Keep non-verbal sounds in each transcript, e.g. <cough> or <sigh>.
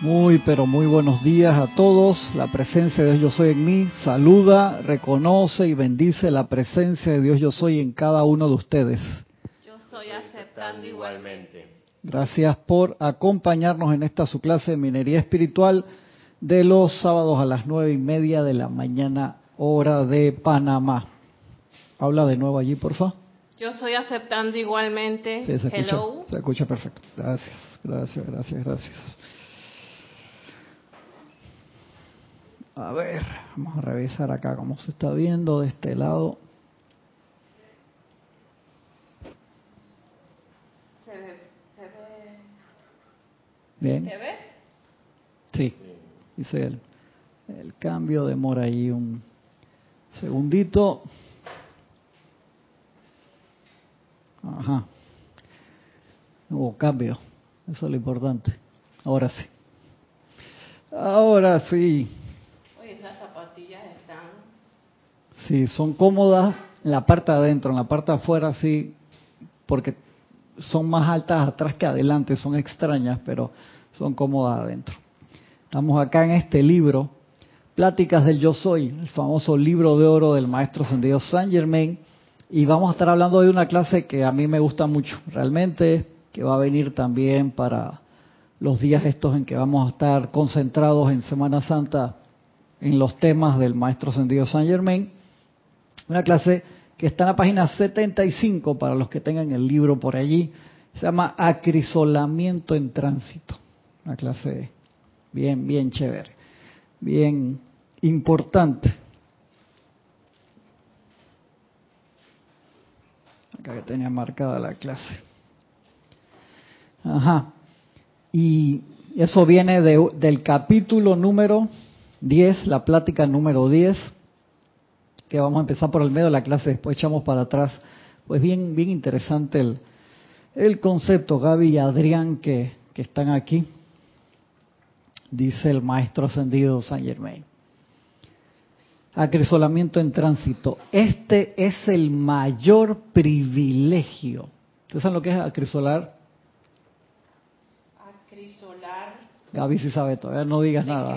Muy, pero muy buenos días a todos. La presencia de Dios Yo Soy en mí saluda, reconoce y bendice la presencia de Dios Yo Soy en cada uno de ustedes. Yo soy aceptando igualmente. Gracias por acompañarnos en esta su clase de minería espiritual de los sábados a las nueve y media de la mañana, hora de Panamá. Habla de nuevo allí, por favor. Yo soy aceptando igualmente. Sí, se escucha, Hello. se escucha perfecto. Gracias, gracias, gracias, gracias. A ver, vamos a revisar acá cómo se está viendo de este lado. Se ve, se ve. Bien. ¿Te ves? Sí, dice el, el cambio, demora ahí un segundito. Ajá. Hubo cambio, eso es lo importante. Ahora sí. Ahora sí. Oye, esas zapatillas están. Sí, son cómodas en la parte de adentro, en la parte de afuera sí, porque son más altas atrás que adelante, son extrañas, pero son cómodas adentro. Estamos acá en este libro, Pláticas del Yo Soy, el famoso libro de oro del maestro Sendido Saint Germain, y vamos a estar hablando de una clase que a mí me gusta mucho, realmente, que va a venir también para los días estos en que vamos a estar concentrados en Semana Santa en los temas del maestro Sendido Saint Germain. Una clase que está en la página 75 para los que tengan el libro por allí. Se llama Acrisolamiento en Tránsito. Una clase bien, bien chévere, bien importante. Acá que tenía marcada la clase. Ajá. Y eso viene de, del capítulo número 10, la plática número 10, que vamos a empezar por el medio de la clase, después echamos para atrás. Pues bien, bien interesante el, el concepto, Gaby y Adrián, que, que están aquí, dice el maestro ascendido Saint Germain. Acrisolamiento en tránsito. Este es el mayor privilegio. ¿Ustedes saben lo que es acrisolar? Acrisolar. Gaby sí sabe todavía, no digas nada.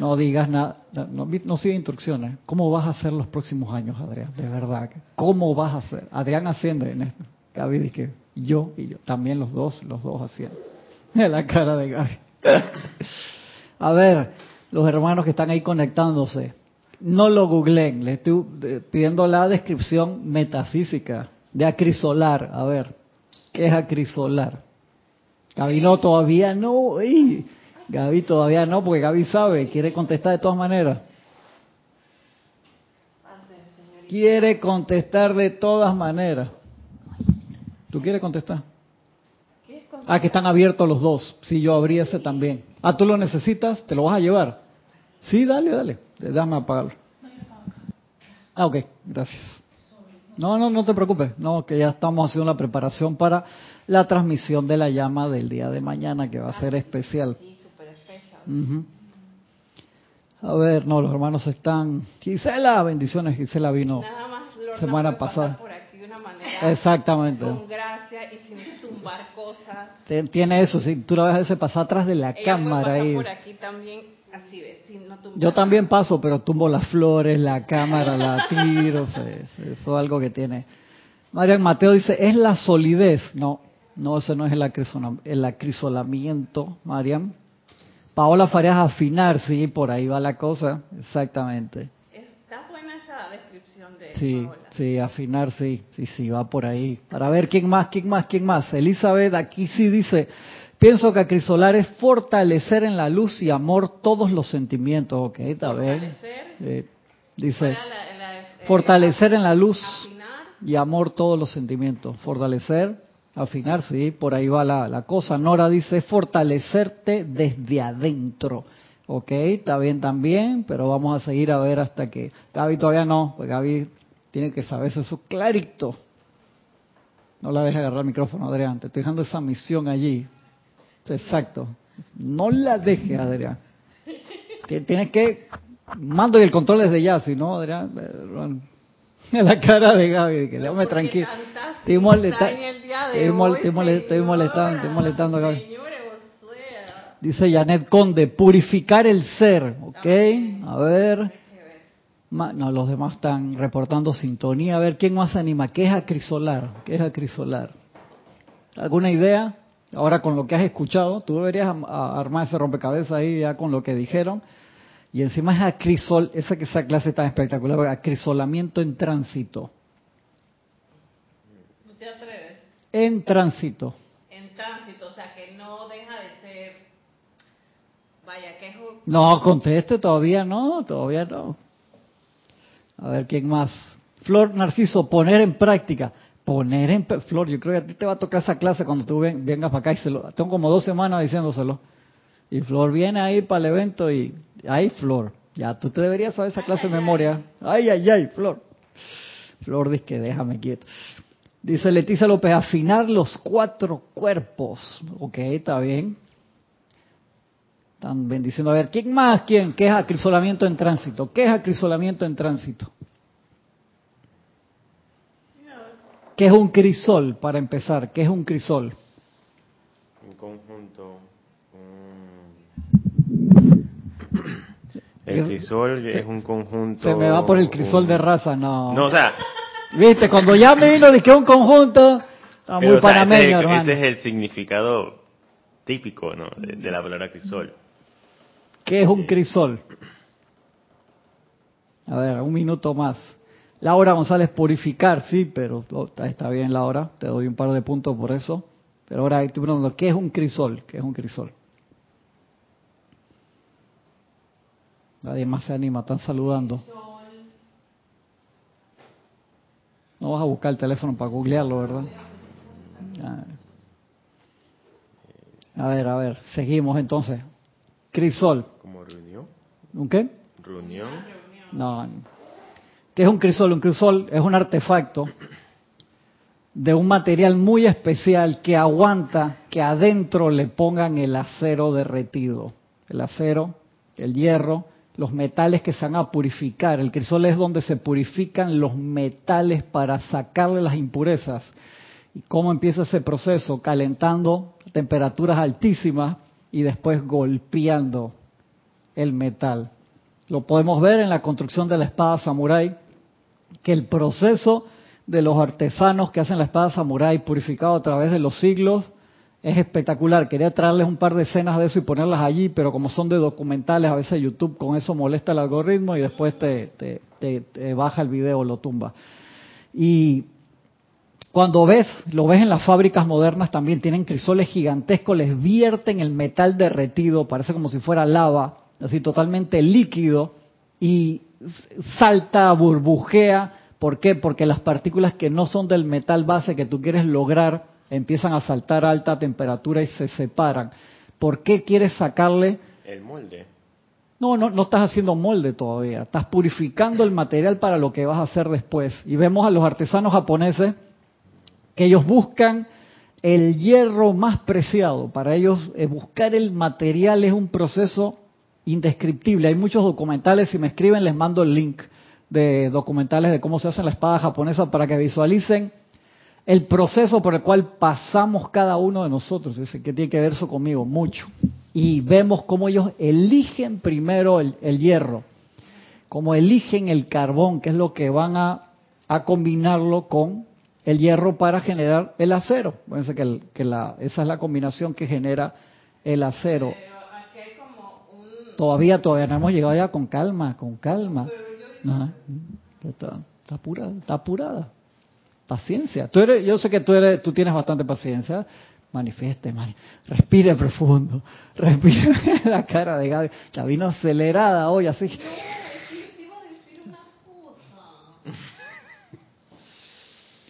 No digas nada, no, no sigue instrucciones. ¿Cómo vas a hacer los próximos años, Adrián? De verdad. ¿Cómo vas a hacer? Adrián asciende en esto. Gaby dice yo y yo. También los dos, los dos hacían. <laughs> La cara de Gaby. <laughs> A ver, los hermanos que están ahí conectándose. No lo googleen, les estoy eh, pidiendo la descripción metafísica de acrisolar. A ver, ¿qué es acrisolar? Gaby no, todavía no. ¡Ey! Gaby todavía no, porque Gaby sabe, quiere contestar de todas maneras. Quiere contestar de todas maneras. ¿Tú quieres contestar? ¿Qué es con- Ah, que están abiertos los dos. Sí, yo abrí ese también. Ah, ¿tú lo necesitas? ¿Te lo vas a llevar? Sí, dale, dale. Déjame apagarlo. Ah, ok, gracias. No, no, no te preocupes. No, que ya estamos haciendo la preparación para la transmisión de la llama del día de mañana, que va a ser especial. Ujú. A ver, no, los hermanos están... Gisela, bendiciones, Gisela vino. Nada más semana pasada. por aquí de una manera Exactamente. con gracia y sin tumbar cosas. Tiene eso, si tú la ves a veces pasar atrás de la Ella cámara ahí. por aquí también, así ves, sin no tumbar Yo también paso, pero tumbo las flores, la cámara, la tiro, eso es algo que tiene. Marian Mateo dice, es la solidez. No, no, ese no es el acrisolamiento, Marian. Paola Farías, afinar, sí, por ahí va la cosa, exactamente. Está buena esa descripción de Sí, Paola. sí, afinar, sí, sí, sí, va por ahí. Para ver quién más, quién más, quién más. Elizabeth aquí sí dice, pienso que acrisolar es fortalecer en la luz y amor todos los sentimientos. Ok, está bien. Fortalecer. Eh, dice, ¿Cuál era la- la- eh, fortalecer en la luz afinar. y amor todos los sentimientos. Fortalecer, afinar, sí, por ahí va la, la cosa. Nora dice, fortalecerte desde adentro. Ok, está bien también, pero vamos a seguir a ver hasta que... Gaby todavía no, pues Gaby tiene que saberse eso clarito. No la dejes agarrar el micrófono, Adrián. Te estoy dejando esa misión allí. Exacto. No la dejes, Adrián. Ti- Tienes que... Mando y el control desde ya, si no, Adrián... eh, <laughs> La cara de Gaby, que déjame ¿Por qué tranquilo. Estoy molesta- estoy mol- hoy, estoy mole- estoy molestando, estoy molestando Dice Janet Conde, purificar el ser, ¿ok? A ver. No, los demás están reportando sintonía. A ver, ¿quién más anima? ¿Qué es acrisolar? ¿Qué es acrisolar? ¿Alguna idea? Ahora con lo que has escuchado, tú deberías armar ese rompecabezas ahí ya con lo que dijeron. Y encima es acrisol, esa que esa clase tan espectacular, acrisolamiento en tránsito. ¿No te atreves? En tránsito. En tránsito, o sea que no deja de ser, vaya, que es un... No, conteste, todavía no, todavía no. A ver, ¿quién más? Flor Narciso, poner en práctica. Poner en Flor, yo creo que a ti te va a tocar esa clase cuando tú vengas para acá y se lo... Tengo como dos semanas diciéndoselo. Y Flor viene ahí para el evento y... ¡Ay, Flor! Ya, tú te deberías saber esa clase de memoria. ¡Ay, ay, ay, Flor! Flor dice que déjame quieto. Dice Leticia López, afinar los cuatro cuerpos. Ok, está bien. Están bendiciendo. A ver, ¿quién más? ¿Quién? ¿Qué es acrisolamiento en tránsito? ¿Qué es acrisolamiento en tránsito? ¿Qué es un crisol, para empezar? ¿Qué es un crisol? Un conjunto. Un... El crisol es un conjunto. Se me va por el crisol de raza, no. No, o sea. Viste, cuando ya me vino de que un conjunto, está muy panameño, ese, hermano. Ese es el significado típico, ¿no? de la palabra crisol. ¿Qué es un crisol? A ver, un minuto más. Laura González, purificar, sí, pero oh, está bien, Laura, te doy un par de puntos por eso. Pero ahora estoy preguntando, ¿qué es un crisol? ¿Qué es un crisol? Nadie más se anima, están saludando. No vas a buscar el teléfono para googlearlo, ¿verdad? A ver, a ver, seguimos entonces. Crisol. ¿Como reunión? ¿Un qué? Reunión. No. ¿Qué es un crisol? Un crisol es un artefacto de un material muy especial que aguanta que adentro le pongan el acero derretido. El acero, el hierro, los metales que se van a purificar. El crisol es donde se purifican los metales para sacarle las impurezas. ¿Y cómo empieza ese proceso? Calentando temperaturas altísimas y después golpeando el metal. Lo podemos ver en la construcción de la espada samurái, que el proceso de los artesanos que hacen la espada samurái purificado a través de los siglos es espectacular. Quería traerles un par de escenas de eso y ponerlas allí, pero como son de documentales, a veces YouTube con eso molesta el algoritmo y después te, te baja el video, lo tumba. Y cuando ves, lo ves en las fábricas modernas también, tienen crisoles gigantescos, les vierten el metal derretido, parece como si fuera lava, así totalmente líquido, y salta, burbujea. ¿Por qué? Porque las partículas que no son del metal base que tú quieres lograr empiezan a saltar a alta temperatura y se separan. ¿Por qué quieres sacarle? El molde. No, no, no estás haciendo molde todavía. Estás purificando el material para lo que vas a hacer después. Y vemos a los artesanos japoneses que ellos buscan el hierro más preciado. Para ellos eh, buscar el material es un proceso indescriptible. Hay muchos documentales, si me escriben les mando el link de documentales de cómo se hace la espada japonesa para que visualicen el proceso por el cual pasamos cada uno de nosotros. Ese que tiene que ver eso conmigo, mucho. Y vemos cómo ellos eligen primero el, hierro, cómo eligen el carbón, que es lo que van a, a combinarlo con el hierro para generar el acero. Fíjense que, que la, esa es la combinación que genera el acero. Todavía, todavía no hemos llegado ya con calma, con calma. está, está, apurada, está apurada. Paciencia. Tú eres, yo sé que tú, eres, tú tienes bastante paciencia. Manifieste, man. respire profundo. <laughs> Respire la cara de Gaby. La vino acelerada hoy, así.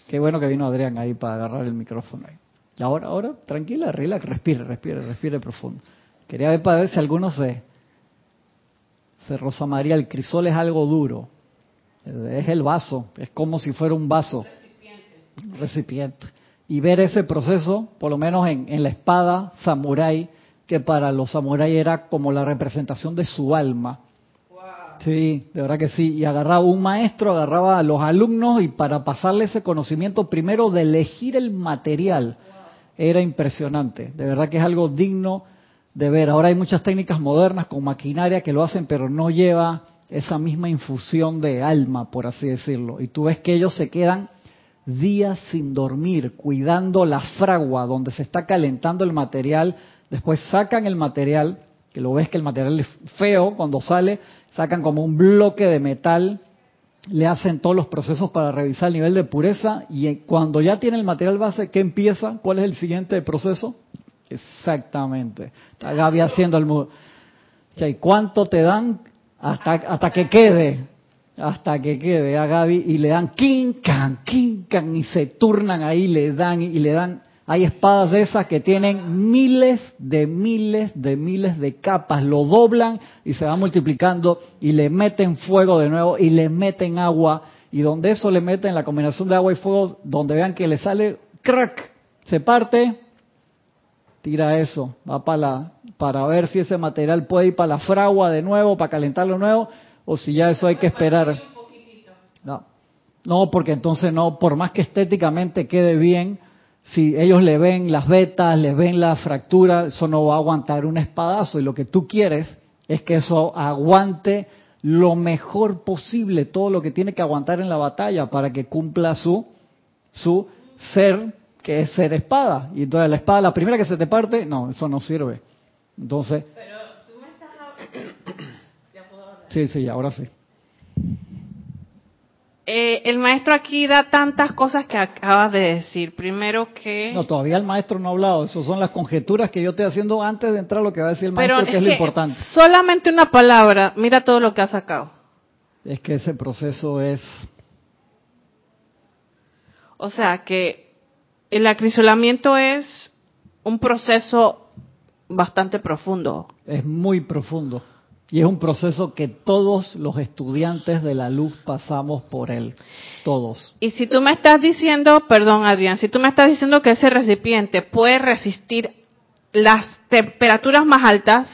Qué bueno que vino Adrián ahí para agarrar el micrófono. Ahí. Y ahora, ahora, tranquila, relax, respire, respire, respire profundo. Quería ver para ver si alguno se, se Rosa María, el crisol es algo duro. Es el vaso, es como si fuera un vaso. Recipiente. Y ver ese proceso, por lo menos en, en la espada samurái, que para los samuráis era como la representación de su alma Sí, de verdad que sí. Y agarraba un maestro, agarraba a los alumnos y para pasarle ese conocimiento primero de elegir el material era impresionante. De verdad que es algo digno de ver. Ahora hay muchas técnicas modernas con maquinaria que lo hacen, pero no lleva esa misma infusión de alma, por así decirlo. Y tú ves que ellos se quedan días sin dormir, cuidando la fragua donde se está calentando el material. Después sacan el material, que lo ves que el material es feo cuando sale, sacan como un bloque de metal, le hacen todos los procesos para revisar el nivel de pureza y cuando ya tiene el material base, ¿qué empieza? ¿Cuál es el siguiente proceso? Exactamente. Está Gaby haciendo el... ¿Y cuánto te dan hasta, hasta que quede? Hasta que quede a Gaby y le dan quincan, quincan y se turnan ahí, le dan y le dan. Hay espadas de esas que tienen miles de miles de miles de capas, lo doblan y se va multiplicando y le meten fuego de nuevo y le meten agua y donde eso le meten la combinación de agua y fuego, donde vean que le sale crack, se parte, tira eso, va para la, para ver si ese material puede ir para la fragua de nuevo, para calentarlo nuevo o si ya eso hay que esperar. No, no, porque entonces no, por más que estéticamente quede bien, si ellos le ven las vetas, le ven la fractura, eso no va a aguantar un espadazo y lo que tú quieres es que eso aguante lo mejor posible, todo lo que tiene que aguantar en la batalla para que cumpla su, su ser, que es ser espada. Y entonces la espada, la primera que se te parte, no, eso no sirve. Entonces... Sí, sí, ahora sí. Eh, el maestro aquí da tantas cosas que acabas de decir. Primero que... No, todavía el maestro no ha hablado. Esas son las conjeturas que yo estoy haciendo antes de entrar a lo que va a decir el maestro, que es, lo importante. Solamente una palabra, mira todo lo que ha sacado. Es que ese proceso es... O sea, que el acrisolamiento es un proceso bastante profundo. Es muy profundo. Y es un proceso que todos los estudiantes de la luz pasamos por él. Todos. Y si tú me estás diciendo, perdón Adrián, si tú me estás diciendo que ese recipiente puede resistir las temperaturas más altas.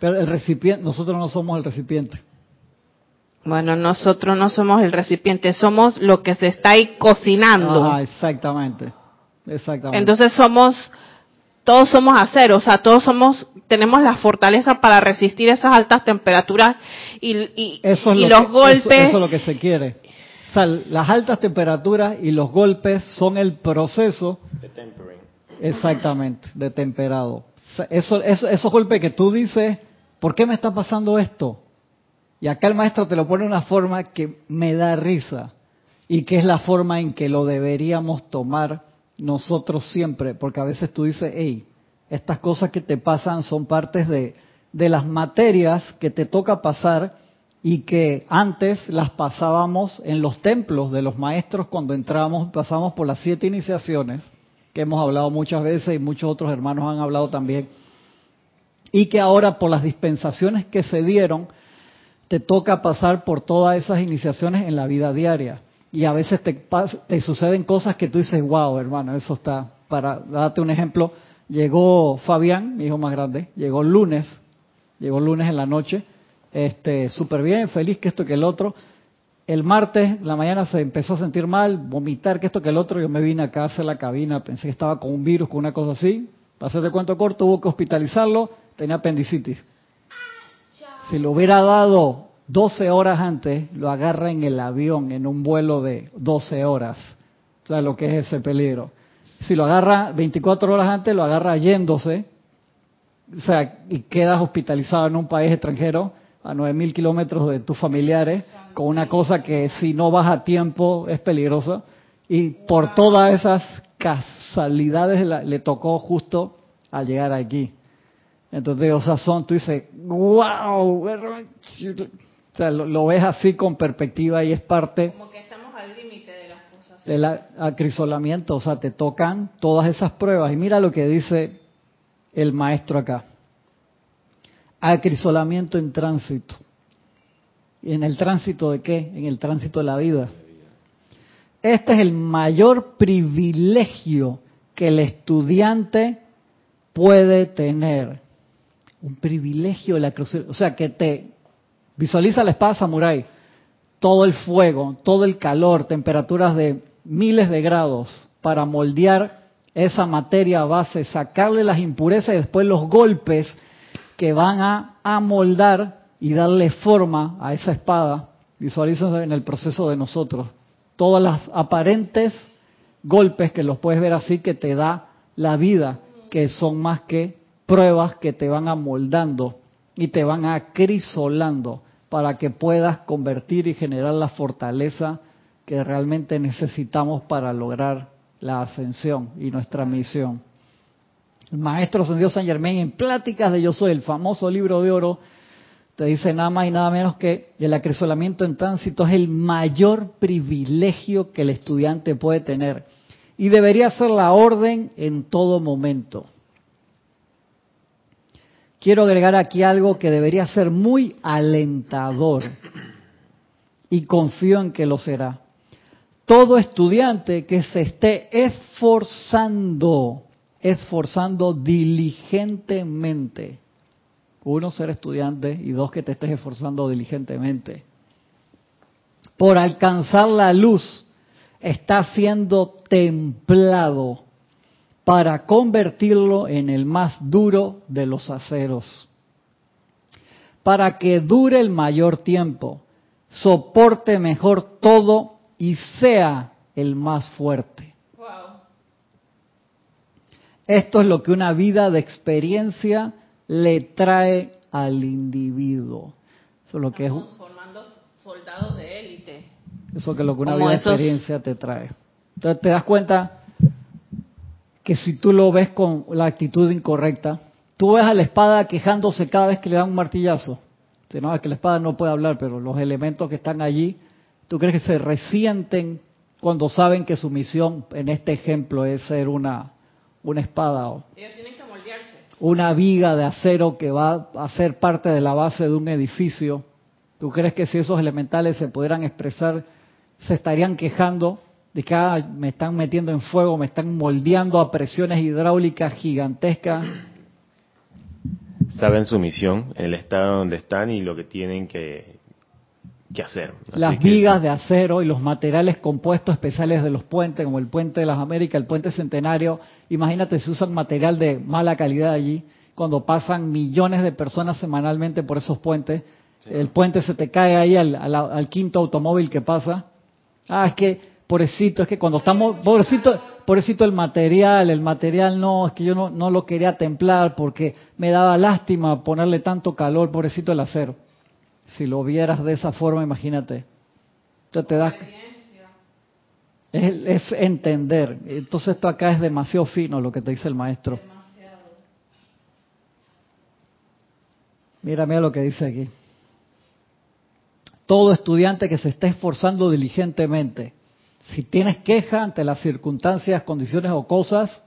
Pero el recipiente, nosotros no somos el recipiente. Bueno, nosotros no somos el recipiente, somos lo que se está ahí cocinando. Ah, exactamente. Exactamente. Entonces somos todos somos acero, o sea, todos somos, tenemos la fortaleza para resistir esas altas temperaturas y, y, los golpes. Eso, es lo que se quiere. O sea, las altas temperaturas y los golpes son el proceso. De tempering. Exactamente, de temperado. eso, eso, esos golpes que tú dices, ¿por qué me está pasando esto? Y acá el maestro te lo pone de una forma que me da risa y que es la forma en que lo deberíamos tomar nosotros siempre, porque a veces tú dices, hey, estas cosas que te pasan son partes de, las materias que te toca pasar y que antes las pasábamos en los templos de los maestros cuando entramos, pasamos por las siete iniciaciones, que hemos hablado muchas veces y muchos otros hermanos han hablado también, y que ahora por las dispensaciones que se dieron, te toca pasar por todas esas iniciaciones en la vida diaria y a veces te, suceden cosas que tú dices, wow, hermano, eso está. Para darte un ejemplo, llegó Fabián, mi hijo más grande, llegó el lunes, llegó el lunes en la noche, este, súper bien, feliz que esto que el otro. El martes, la mañana se empezó a sentir mal, vomitar que esto que el otro. Yo me vine acá a hacer la cabina, pensé que estaba con un virus, con una cosa así. Para hacer de cuento corto, hubo que hospitalizarlo, tenía apendicitis. Si lo hubiera dado 12 horas antes lo agarra en el avión en un vuelo de 12 horas. O sea, lo que es ese peligro. Si lo agarra 24 horas antes, lo agarra yéndose, o sea, y quedas hospitalizado en un país extranjero a 9.000 kilómetros de tus familiares, con una cosa que si no vas a tiempo es peligrosa. Y por todas esas casualidades le tocó justo al llegar aquí. Entonces, o sea, son, tú dices, wow, o sea, lo, ves así con perspectiva y es parte... Como que estamos al límite de las cosas. Del acrisolamiento, o sea, te tocan todas esas pruebas. Y mira lo que dice el maestro acá. Acrisolamiento en tránsito. ¿Y en el tránsito de qué? En el tránsito de la vida. Este es el mayor privilegio que el estudiante puede tener. Un privilegio de la o sea, que te Visualiza la espada samurai, todo el fuego, todo el calor, temperaturas de miles de grados para moldear esa materia base, sacarle las impurezas y después los golpes que van a amoldar y darle forma a esa espada. Visualícense en el proceso de nosotros. Todas las aparentes golpes que los puedes ver así que te da la vida, que son más que pruebas que te van amoldando y te van acrisolando para que puedas convertir y generar la fortaleza que realmente necesitamos para lograr la ascensión y nuestra misión. El maestro ascendido San Germán en Pláticas de Yo Soy, el famoso libro de oro, te dice nada más y nada menos que el acrisolamiento en tránsito es el mayor privilegio que el estudiante puede tener y debería ser la orden en todo momento. Quiero agregar aquí algo que debería ser muy alentador y confío en que lo será. Todo estudiante que se esté esforzando, esforzando diligentemente, uno ser estudiante y dos que te estés esforzando diligentemente, por alcanzar la luz, está siendo templado para convertirlo en el más duro de los aceros, para que dure el mayor tiempo, soporte mejor todo y sea el más fuerte. Esto es lo que una vida de experiencia le trae al individuo. Eso es lo que es formando soldados de élite. Eso que es lo que una vida de experiencia te trae. Entonces te das cuenta que si tú lo ves con la actitud incorrecta, tú ves a la espada quejándose cada vez que le dan un martillazo. No, es que la espada no puede hablar, pero los elementos que están allí, ¿tú crees que se resienten cuando saben que su misión, en este ejemplo, es ser una, una espada o Ellos tienen que moldearse. una viga de acero que va a ser parte de la base de un edificio? ¿Tú crees que si esos elementales se pudieran expresar, se estarían quejando de que ah, me están metiendo en fuego, me están moldeando a presiones hidráulicas gigantescas. Saben su misión, el estado donde están y lo que tienen que, que hacer. Las vigas de acero y los materiales compuestos especiales de los puentes, como el puente de las Américas, el puente centenario. Imagínate si usan material de mala calidad allí, cuando pasan millones de personas semanalmente por esos puentes. El puente se te cae ahí al, al quinto automóvil que pasa. Ah, es que pobrecito, es que cuando estamos, pobrecito, pobrecito el material, el material no, es que yo no, no lo quería templar porque me daba lástima ponerle tanto calor, pobrecito el acero. Si lo vieras de esa forma, imagínate. Entonces te das... Es, es entender. Entonces esto acá es demasiado fino lo que te dice el maestro. Mira, mira lo que dice aquí. Todo estudiante que se esté esforzando diligentemente si tienes queja ante las circunstancias, condiciones o cosas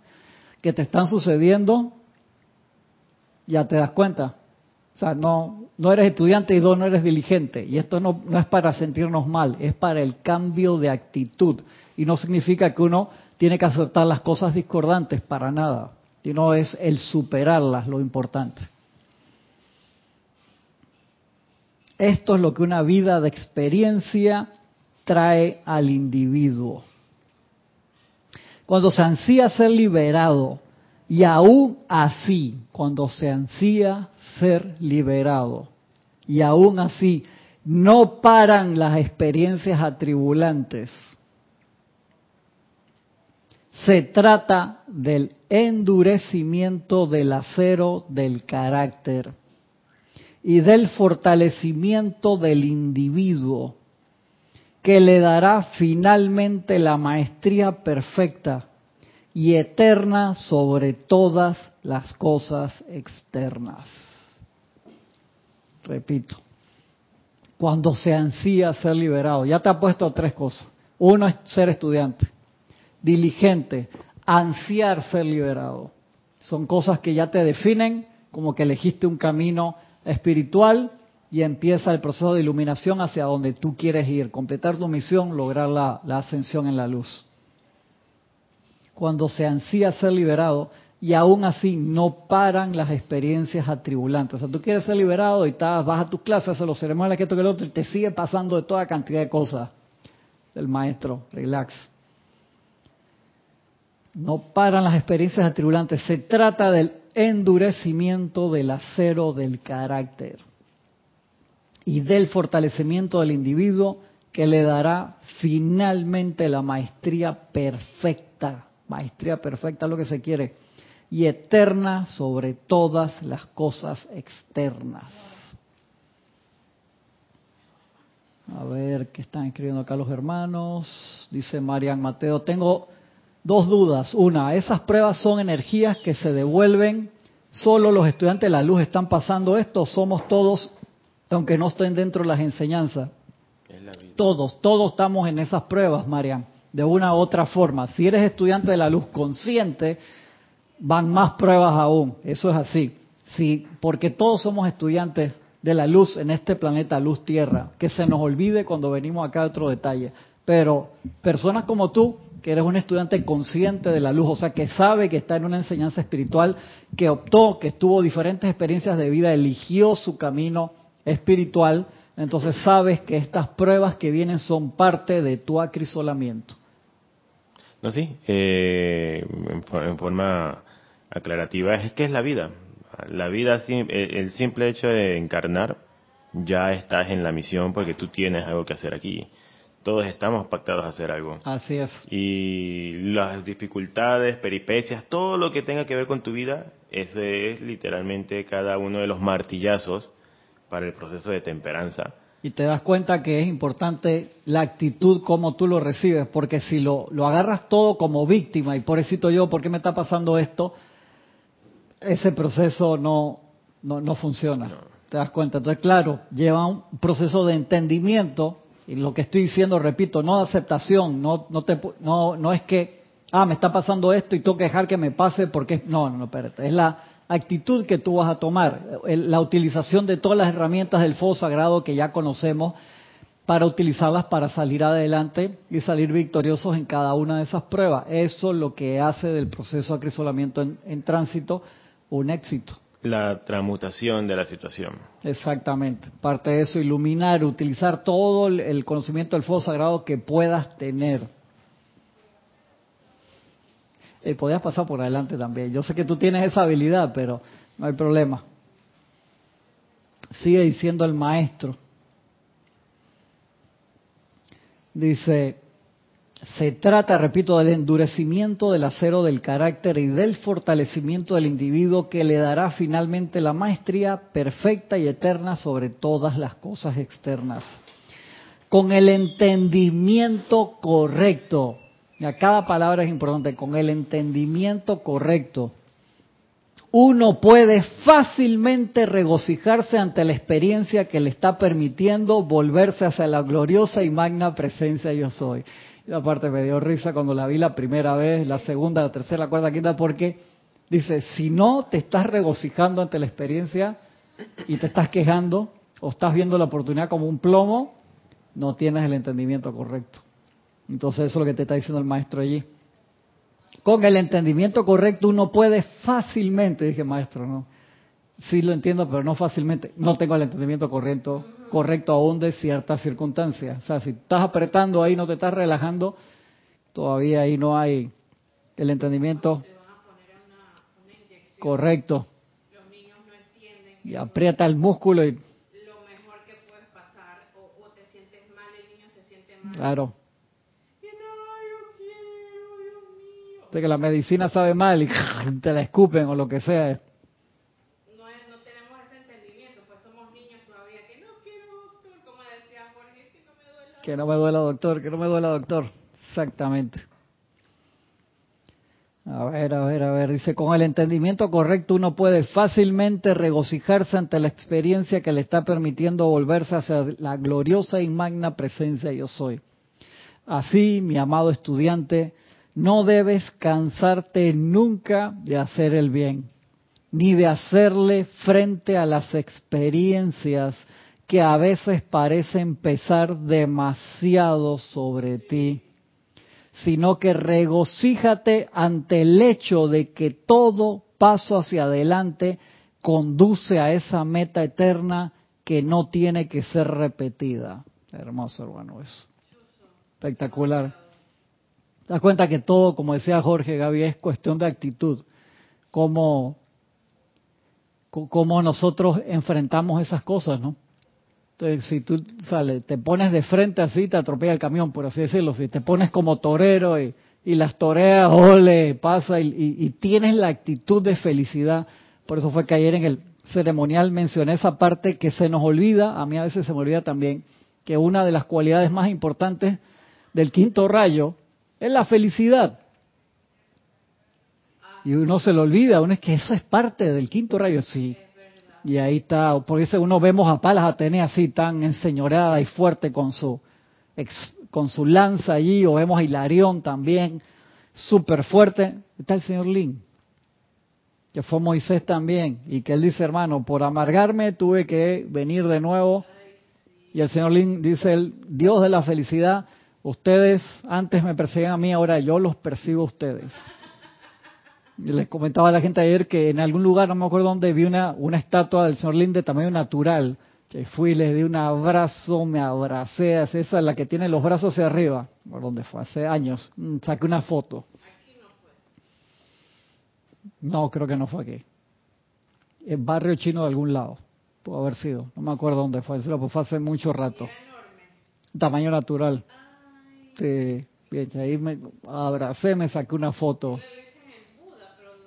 que te están sucediendo, ya te das cuenta. O sea, no, no eres estudiante y dos, no eres diligente. Y esto no, no es para sentirnos mal, es para el cambio de actitud. Y no significa que uno tiene que aceptar las cosas discordantes, para nada. Sino es el superarlas lo importante. Esto es lo que una vida de experiencia trae al individuo. Cuando se ansía ser liberado, y aún así, cuando se ansía ser liberado, y aún así no paran las experiencias atribulantes, se trata del endurecimiento del acero del carácter y del fortalecimiento del individuo que le dará finalmente la maestría perfecta y eterna sobre todas las cosas externas. Repito, cuando se ansía ser liberado, ya te ha puesto tres cosas. Uno es ser estudiante, diligente, ansiar ser liberado. Son cosas que ya te definen como que elegiste un camino espiritual y empieza el proceso de iluminación hacia donde tú quieres ir, completar tu misión, lograr la, ascensión en la luz. Cuando se ansía ser liberado y aún así no paran las experiencias atribulantes. O sea, tú quieres ser liberado y estás, vas a tus clases, haces los ceremoniales, que esto, que el otro, y te sigue pasando de toda cantidad de cosas. El maestro, relax. No paran las experiencias atribulantes. Se trata del endurecimiento del acero del carácter y del fortalecimiento del individuo que le dará finalmente la maestría perfecta, maestría perfecta lo que se quiere, y eterna sobre todas las cosas externas. A ver qué están escribiendo acá los hermanos. Dice Marian Mateo, tengo dos dudas. Una, esas pruebas son energías que se devuelven. Solo los estudiantes de la luz están pasando esto. Somos todos, aunque no estén dentro de las enseñanzas. Todos, todos estamos en esas pruebas, Marian, de una u otra forma. Si eres estudiante de la luz consciente, van más pruebas aún. Eso es así. Sí, porque todos somos estudiantes de la luz en este planeta luz tierra, que se nos olvide cuando venimos acá otro detalle. Pero personas como tú, que eres un estudiante consciente de la luz, o sea, que sabe que está en una enseñanza espiritual, que optó, que tuvo diferentes experiencias de vida, eligió su camino espiritual, entonces sabes que estas pruebas que vienen son parte de tu acrisolamiento. No, sí, eh, en, forma aclarativa, es que es la vida. La vida, el simple hecho de encarnar, ya estás en la misión porque tú tienes algo que hacer aquí. Todos estamos pactados a hacer algo. Así es. Y las dificultades, peripecias, todo lo que tenga que ver con tu vida, ese es literalmente cada uno de los martillazos para el proceso de temperanza. Y te das cuenta que es importante la actitud como tú lo recibes, porque si lo, lo agarras todo como víctima y pobrecito yo, ¿por qué me está pasando esto? ese proceso no, no, funciona. ¿Te das cuenta? Entonces, claro, lleva un proceso de entendimiento y lo que estoy diciendo, repito, no de aceptación, no, no, te, no, no es que, ah, me está pasando esto y tengo que dejar que me pase porque, no, no, no, espérate, es la actitud que tú vas a tomar, la utilización de todas las herramientas del fuego sagrado que ya conocemos para utilizarlas para salir adelante y salir victoriosos en cada una de esas pruebas. Eso es lo que hace del proceso de acrisolamiento en tránsito un éxito. La transmutación de la situación. Exactamente. Parte de eso, iluminar, utilizar todo el conocimiento del fuego sagrado que puedas tener. Eh, podías pasar por adelante también. Yo sé que tú tienes esa habilidad, pero no hay problema. Sigue diciendo el maestro. Dice, se trata, repito, del endurecimiento del acero del carácter y del fortalecimiento del individuo que le dará finalmente la maestría perfecta y eterna sobre todas las cosas externas. Con el entendimiento correcto, ya cada palabra es importante, con el entendimiento correcto, uno puede fácilmente regocijarse ante la experiencia que le está permitiendo volverse hacia la gloriosa y magna presencia yo soy. Y aparte me dio risa cuando la vi la primera vez, la segunda, la tercera, la cuarta, la quinta, porque dice, si no te estás regocijando ante la experiencia y te estás quejando o estás viendo la oportunidad como un plomo, no tienes el entendimiento correcto. Entonces eso es lo que te está diciendo el maestro allí. Con el entendimiento correcto uno puede fácilmente, dije maestro, no, sí lo entiendo, pero no fácilmente, no tengo el entendimiento correcto correcto aún de ciertas circunstancias. O sea, si estás apretando ahí, no te estás relajando, todavía ahí no hay el entendimiento correcto. Y aprieta el músculo y... Lo mejor que puedes pasar, o, te sientes mal, el niño se siente mal. Claro. De que la medicina sabe mal y <laughs> te la escupen o lo que sea. Que no me duela, doctor, que no me duela, doctor. Exactamente. A ver, a ver, a ver. Dice, con el entendimiento correcto uno puede fácilmente regocijarse ante la experiencia que le está permitiendo volverse hacia la gloriosa y magna presencia yo soy. Así, mi amado estudiante, no debes cansarte nunca de hacer el bien, ni de hacerle frente a las experiencias que a veces parecen pesar demasiado sobre ti, sino que regocíjate ante el hecho de que todo paso hacia adelante conduce a esa meta eterna que no tiene que ser repetida. Hermoso, hermano, eso. Espectacular. Te das cuenta que todo, como decía Jorge Gaby, es cuestión de actitud. Cómo cómo nosotros enfrentamos esas cosas, ¿no? Entonces, si tú sale, te pones de frente así, te atropella el camión, por así decirlo. Si te pones como torero y, las toreas, ole, pasa, y, tienes la actitud de felicidad. Por eso fue que ayer en el ceremonial mencioné esa parte que se nos olvida, a mí a veces se me olvida también, que una de las cualidades más importantes del quinto rayo es la felicidad. Y uno se lo olvida, uno es que eso es parte del quinto rayo, sí. Y ahí está, por eso uno vemos a Palas Atenea así tan enseñorada y fuerte con su, con su lanza allí, o vemos a Hilarión también, súper fuerte. Está el señor Lin, que fue Moisés también, y que él dice, hermano, por amargarme tuve que venir de nuevo. Y el señor Lin dice, el Dios de la felicidad, ustedes antes me perseguían a mí, ahora yo los persigo a ustedes. Les comentaba a la gente ayer que en algún lugar, no me acuerdo dónde, vi una, una estatua del señor Lin de tamaño natural. Que fui, les di un abrazo, me abracé, esa es la que tiene los brazos hacia arriba. ¿Por dónde fue? Hace años. Mm, saqué una foto. No, creo que no fue aquí. En barrio chino de algún lado. Pudo haber sido. No me acuerdo dónde fue. Pues fue hace mucho rato. Tamaño natural. Sí. Bien, ahí me abracé, me saqué una foto.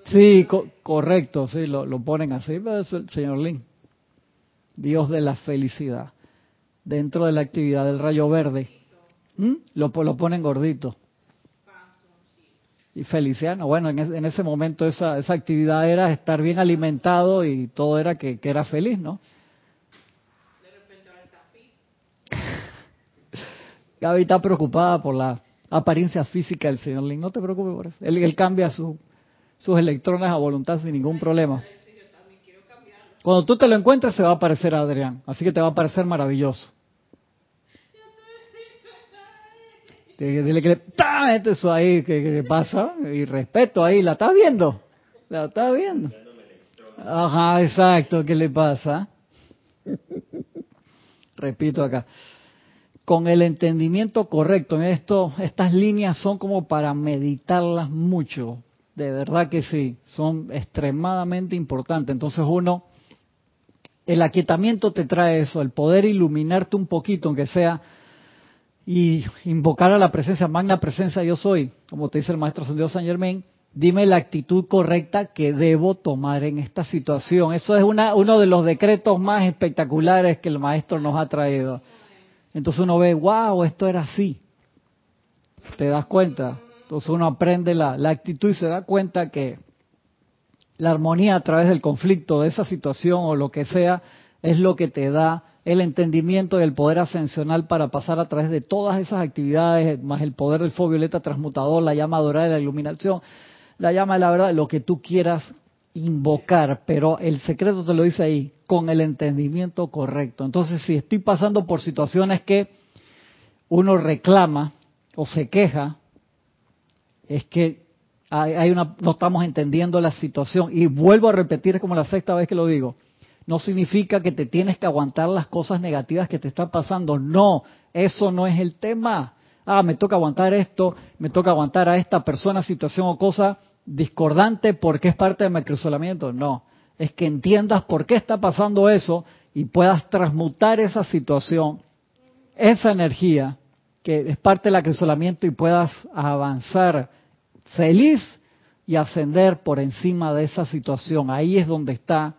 Sí, correcto, sí, lo, ponen así, es el señor Lin. Dios de la felicidad. Dentro de la actividad del rayo verde. ¿Mm? Lo, lo ponen gordito. Y Feliciano, bueno, en, ese momento esa, esa actividad era estar bien alimentado y todo era que, era feliz, ¿no? Gaby está preocupada por la apariencia física del señor Lin. No te preocupes por eso. Él, él cambia su, sus electrones a voluntad sin ningún problema. Cuando tú te lo encuentres se va a aparecer Adrián, así que te va a parecer maravilloso. Dile que le eso ahí, que, pasa, y respeto ahí, ¿la estás viendo? ¿La estás viendo? Ajá, exacto, ¿qué le pasa? Repito acá. Con el entendimiento correcto esto, estas líneas son como para meditarlas mucho, de verdad que sí, son extremadamente importantes. Entonces uno, el aquietamiento te trae eso, el poder iluminarte un poquito, aunque sea, y invocar a la presencia, magna presencia yo soy, como te dice el maestro San Dios San Germain, dime la actitud correcta que debo tomar en esta situación. Eso es una, uno de los decretos más espectaculares que el maestro nos ha traído. Entonces uno ve, wow, esto era así. ¿Te das cuenta? Entonces uno aprende la, actitud y se da cuenta que la armonía a través del conflicto, de esa situación o lo que sea, es lo que te da el entendimiento y el poder ascensional para pasar a través de todas esas actividades, más el poder del fuego violeta transmutador, la llama dorada de la iluminación, la llama de la verdad, lo que tú quieras invocar, pero el secreto te lo dice ahí, con el entendimiento correcto. Entonces, si estoy pasando por situaciones que uno reclama o se queja, es que hay una, no estamos entendiendo la situación. Y vuelvo a repetir, como la sexta vez que lo digo, no significa que te tienes que aguantar las cosas negativas que te están pasando. No, eso no es el tema. Ah, me toca aguantar esto, me toca aguantar a esta persona, situación o cosa discordante porque es parte de mi acrisolamiento. No, es que entiendas por qué está pasando eso y puedas transmutar esa situación, esa energía que es parte del acrisolamiento y puedas avanzar feliz y ascender por encima de esa situación. Ahí es donde están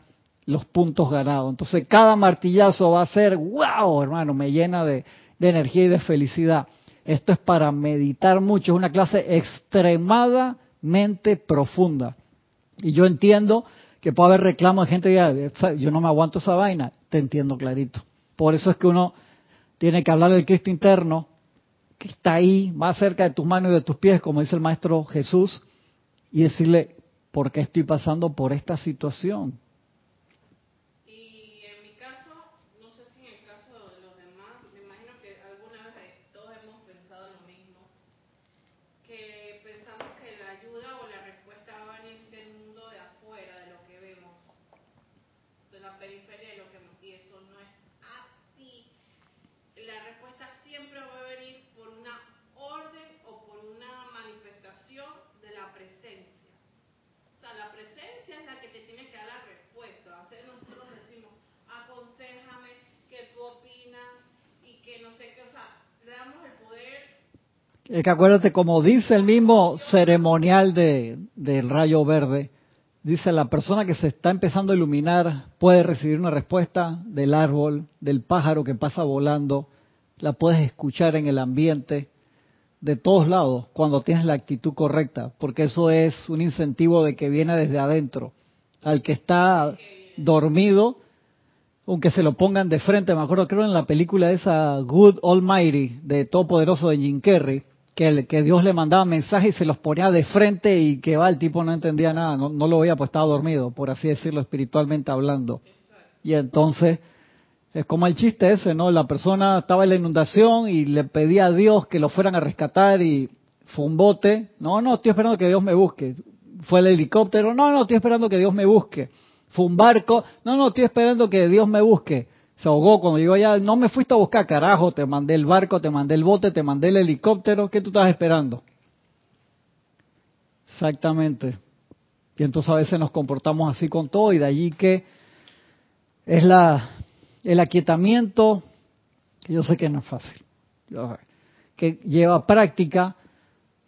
los puntos ganados. Entonces cada martillazo va a ser, wow, hermano, me llena de, de energía y de felicidad. Esto es para meditar mucho, es una clase extremadamente profunda. Y yo entiendo que puede haber reclamos de gente que yo no me aguanto esa vaina, te entiendo clarito. Por eso es que uno tiene que hablar del Cristo interno, que está ahí, más cerca de tus manos y de tus pies, como dice el Maestro Jesús, y decirle, ¿por qué estoy pasando por esta situación? presencia es la que te tiene que dar la respuesta respuesta. A veces nosotros decimos, aconsejame, que tú opinas y que no sé qué, o sea, le damos el poder. Es que acuérdate, como dice el mismo ceremonial de, del rayo verde, dice la persona que se está empezando a iluminar puede recibir una respuesta del árbol, del pájaro que pasa volando, la puedes escuchar en el ambiente, de todos lados, cuando tienes la actitud correcta, porque eso es un incentivo de que viene desde adentro. Al que está dormido, aunque se lo pongan de frente, me acuerdo, creo en la película esa Good Almighty de Todopoderoso de Jim que, que Dios le mandaba mensajes y se los ponía de frente y que va, el tipo no entendía nada, no, no lo veía pues estaba dormido, por así decirlo, espiritualmente hablando. Y entonces es como el chiste ese, ¿no? La persona estaba en la inundación y le pedía a Dios que lo fueran a rescatar y fue un bote. No, no, estoy esperando que Dios me busque. Fue el helicóptero. No, no, estoy esperando que Dios me busque. Fue un barco. No, no, estoy esperando que Dios me busque. Se ahogó cuando llegó allá. No me fuiste a buscar, carajo. Te mandé el barco, te mandé el bote, te mandé el helicóptero. ¿Qué tú estás esperando? Exactamente. Y entonces a veces nos comportamos así con todo y de allí que es la el aquietamiento, yo sé que no es fácil, que lleva práctica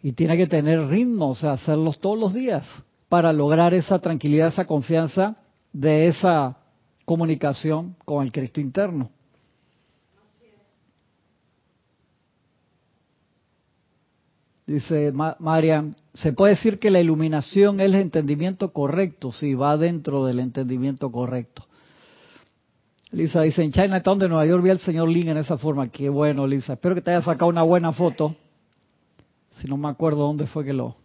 y tiene que tener ritmo, o sea, hacerlos todos los días para lograr esa tranquilidad, esa confianza de esa comunicación con el Cristo interno. Dice Marian, se puede decir que la iluminación es el entendimiento correcto, si va dentro del entendimiento correcto. Lisa dice, en Chinatown de Nueva York vi al señor Lin en esa forma. Qué bueno, Lisa. Espero que te haya sacado una buena foto. Si no me acuerdo dónde fue que lo...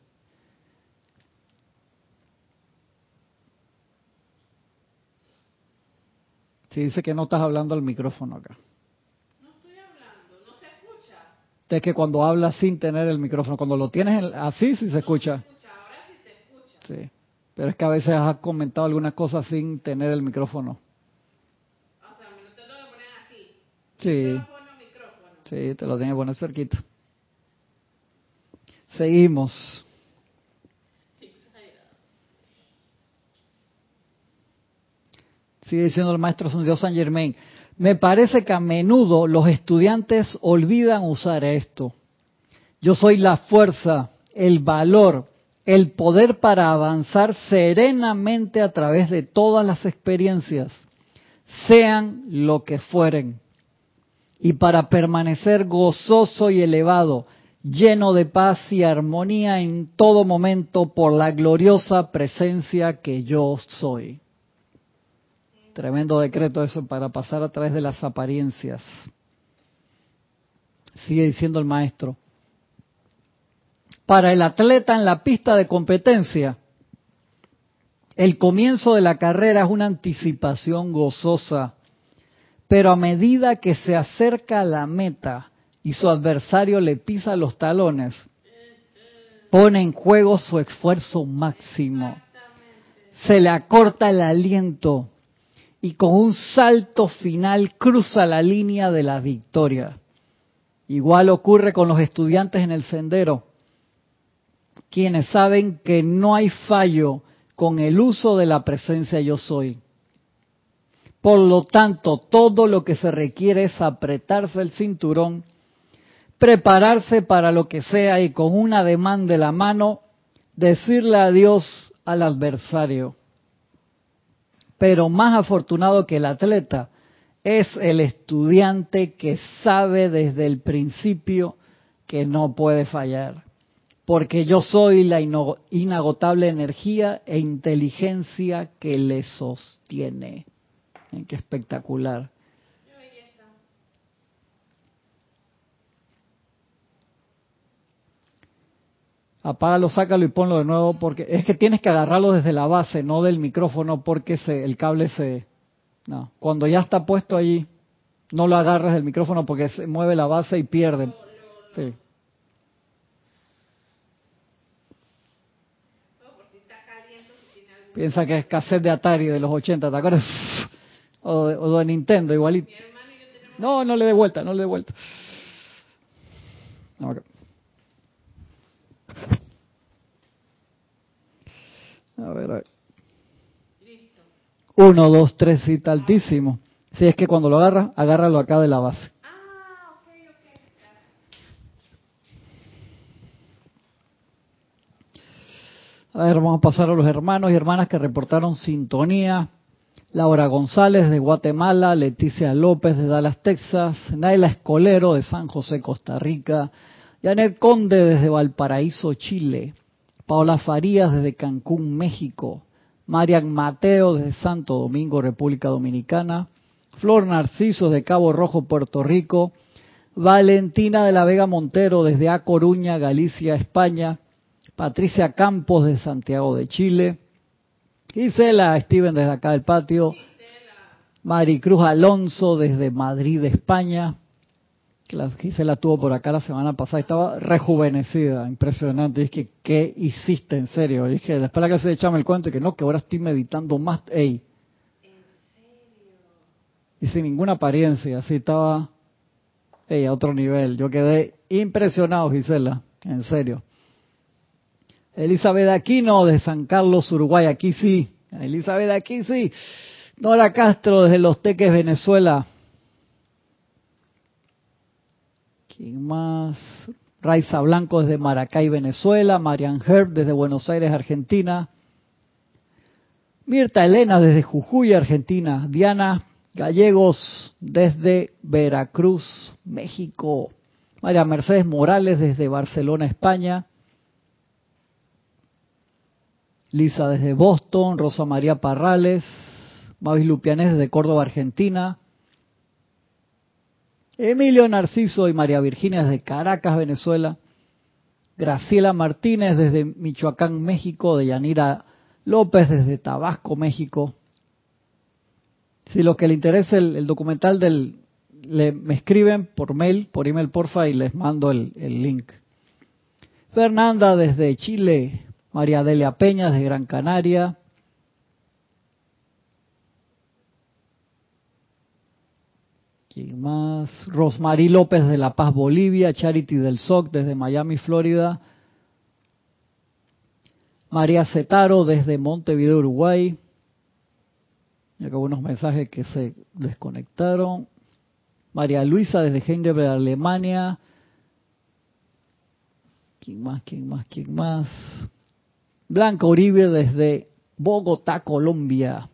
Sí, dice que no estás hablando al micrófono acá. No estoy hablando, no se escucha. Es que cuando hablas sin tener el micrófono, cuando lo tienes así, sí se escucha. se escucha. Ahora sí se escucha. Sí, pero es que a veces has comentado algunas cosas sin tener el micrófono. Sí. Sí, te lo tengo que poner cerquita. Seguimos. Sigue diciendo el maestro Santiago San Germain. Me parece que a menudo los estudiantes olvidan usar esto. Yo soy la fuerza, el valor, el poder para avanzar serenamente a través de todas las experiencias, sean lo que fueren y para permanecer gozoso y elevado, lleno de paz y armonía en todo momento por la gloriosa presencia que yo soy. Tremendo decreto eso para pasar a través de las apariencias. Sigue diciendo el maestro. Para el atleta en la pista de competencia, el comienzo de la carrera es una anticipación gozosa pero a medida que se acerca a la meta y su adversario le pisa los talones, pone en juego su esfuerzo máximo. Se le acorta el aliento y con un salto final cruza la línea de la victoria. Igual ocurre con los estudiantes en el sendero, quienes saben que no hay fallo con el uso de la presencia yo soy por lo tanto, todo lo que se requiere es apretarse el cinturón, prepararse para lo que sea y con una demanda de la mano, decirle adiós al adversario. Pero más afortunado que el atleta es el estudiante que sabe desde el principio que no puede fallar, porque yo soy la inagotable energía e inteligencia que le sostiene. Qué espectacular. Apágalo, sácalo y ponlo de nuevo porque es que tienes que agarrarlo desde la base, no del micrófono porque se, el cable se... No, cuando ya está puesto allí, no lo agarres del micrófono porque se mueve la base y pierde. Sí. Piensa que es cassette de Atari de los 80, ¿te acuerdas? <laughs> O de, o de Nintendo, igualito. No, no le dé vuelta, no le dé vuelta. Okay. A ver. Uno, dos, tres, cita altísimo. Si es que cuando lo agarra, agárralo acá de la base. Ah. A ver, vamos a pasar a los hermanos y hermanas que reportaron sintonía. Laura González de Guatemala, Leticia López de Dallas, Texas, Naila Escolero de San José, Costa Rica, Janet Conde desde Valparaíso, Chile, Paola Farías desde Cancún, México, Marian Mateo desde Santo Domingo, República Dominicana, Flor Narciso de Cabo Rojo, Puerto Rico, Valentina de la Vega Montero desde A Coruña, Galicia, España, Patricia Campos de Santiago de Chile, Gisela Steven desde acá del patio, Maricruz Alonso desde Madrid, España, que la Gisela tuvo por acá la semana pasada, estaba rejuvenecida, impresionante. Y es que, ¿qué hiciste en serio? Y es que después la que se echaba el cuento y que no, que ahora estoy meditando más, ey. Y sin ninguna apariencia, así estaba, ey, a otro nivel. Yo quedé impresionado, Gisela, en serio. Elizabeth Aquino de San Carlos, Uruguay, aquí sí. Elizabeth aquí sí. Nora Castro desde Los Teques, Venezuela. ¿Quién más? Raiza Blanco desde Maracay, Venezuela. Marian Herb desde Buenos Aires, Argentina. Mirta Elena desde Jujuy, Argentina. Diana Gallegos desde Veracruz, México. María Mercedes Morales desde Barcelona, España. Lisa desde Boston, Rosa María Parrales, Mavis Lupianes desde Córdoba, Argentina, Emilio Narciso y María Virginia desde Caracas, Venezuela, Graciela Martínez desde Michoacán, México, de Yanira López desde Tabasco, México. Si lo que le interesa el, documental del, le, me escriben por mail, por email porfa y les mando el, el link. Fernanda desde Chile, María Delia Peña de Gran Canaria. ¿Quién más? Rosmarí López de La Paz, Bolivia. Charity del SOC desde Miami, Florida. María Cetaro desde Montevideo, Uruguay. Y acá unos mensajes que se desconectaron. María Luisa desde Heidelberg, Alemania. ¿Quién más? ¿Quién más? ¿Quién más? Blanca Uribe desde Bogotá, Colombia.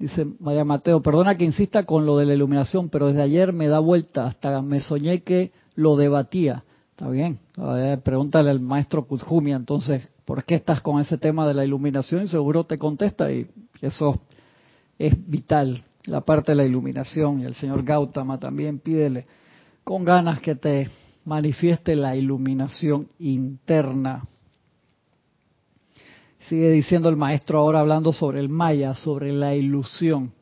Dice María Mateo, perdona que insista con lo de la iluminación, pero desde ayer me da vuelta, hasta me soñé que lo debatía. Está bien, pregúntale al maestro Kutjumia, entonces, ¿por qué estás con ese tema de la iluminación? Y seguro te contesta y eso es vital, la parte de la iluminación. Y el señor Gautama también pídele con ganas que te manifieste la iluminación interna. Sigue diciendo el maestro ahora hablando sobre el maya, sobre la ilusión.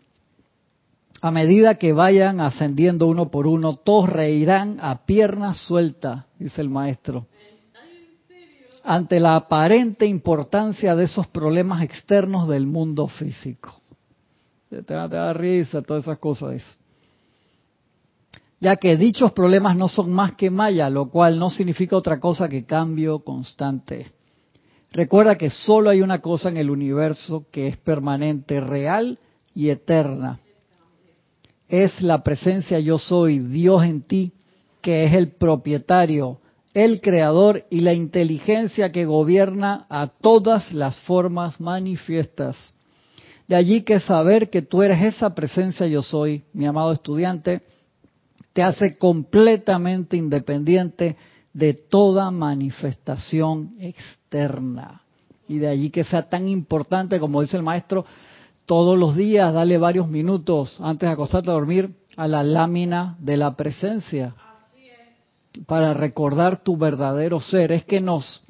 A medida que vayan ascendiendo uno por uno, todos reirán a piernas sueltas, dice el maestro, ante la aparente importancia de esos problemas externos del mundo físico. Te da, te da risa, todas esas cosas ya que dichos problemas no son más que maya, lo cual no significa otra cosa que cambio constante. Recuerda que solo hay una cosa en el universo que es permanente, real y eterna. Es la presencia yo soy, Dios en ti, que es el propietario, el creador y la inteligencia que gobierna a todas las formas manifiestas. De allí que saber que tú eres esa presencia yo soy, mi amado estudiante, te hace completamente independiente de toda manifestación externa. Y de allí que sea tan importante, como dice el maestro, todos los días dale varios minutos antes de acostarte a dormir a la lámina de la presencia. Para recordar tu verdadero ser. Es que nos,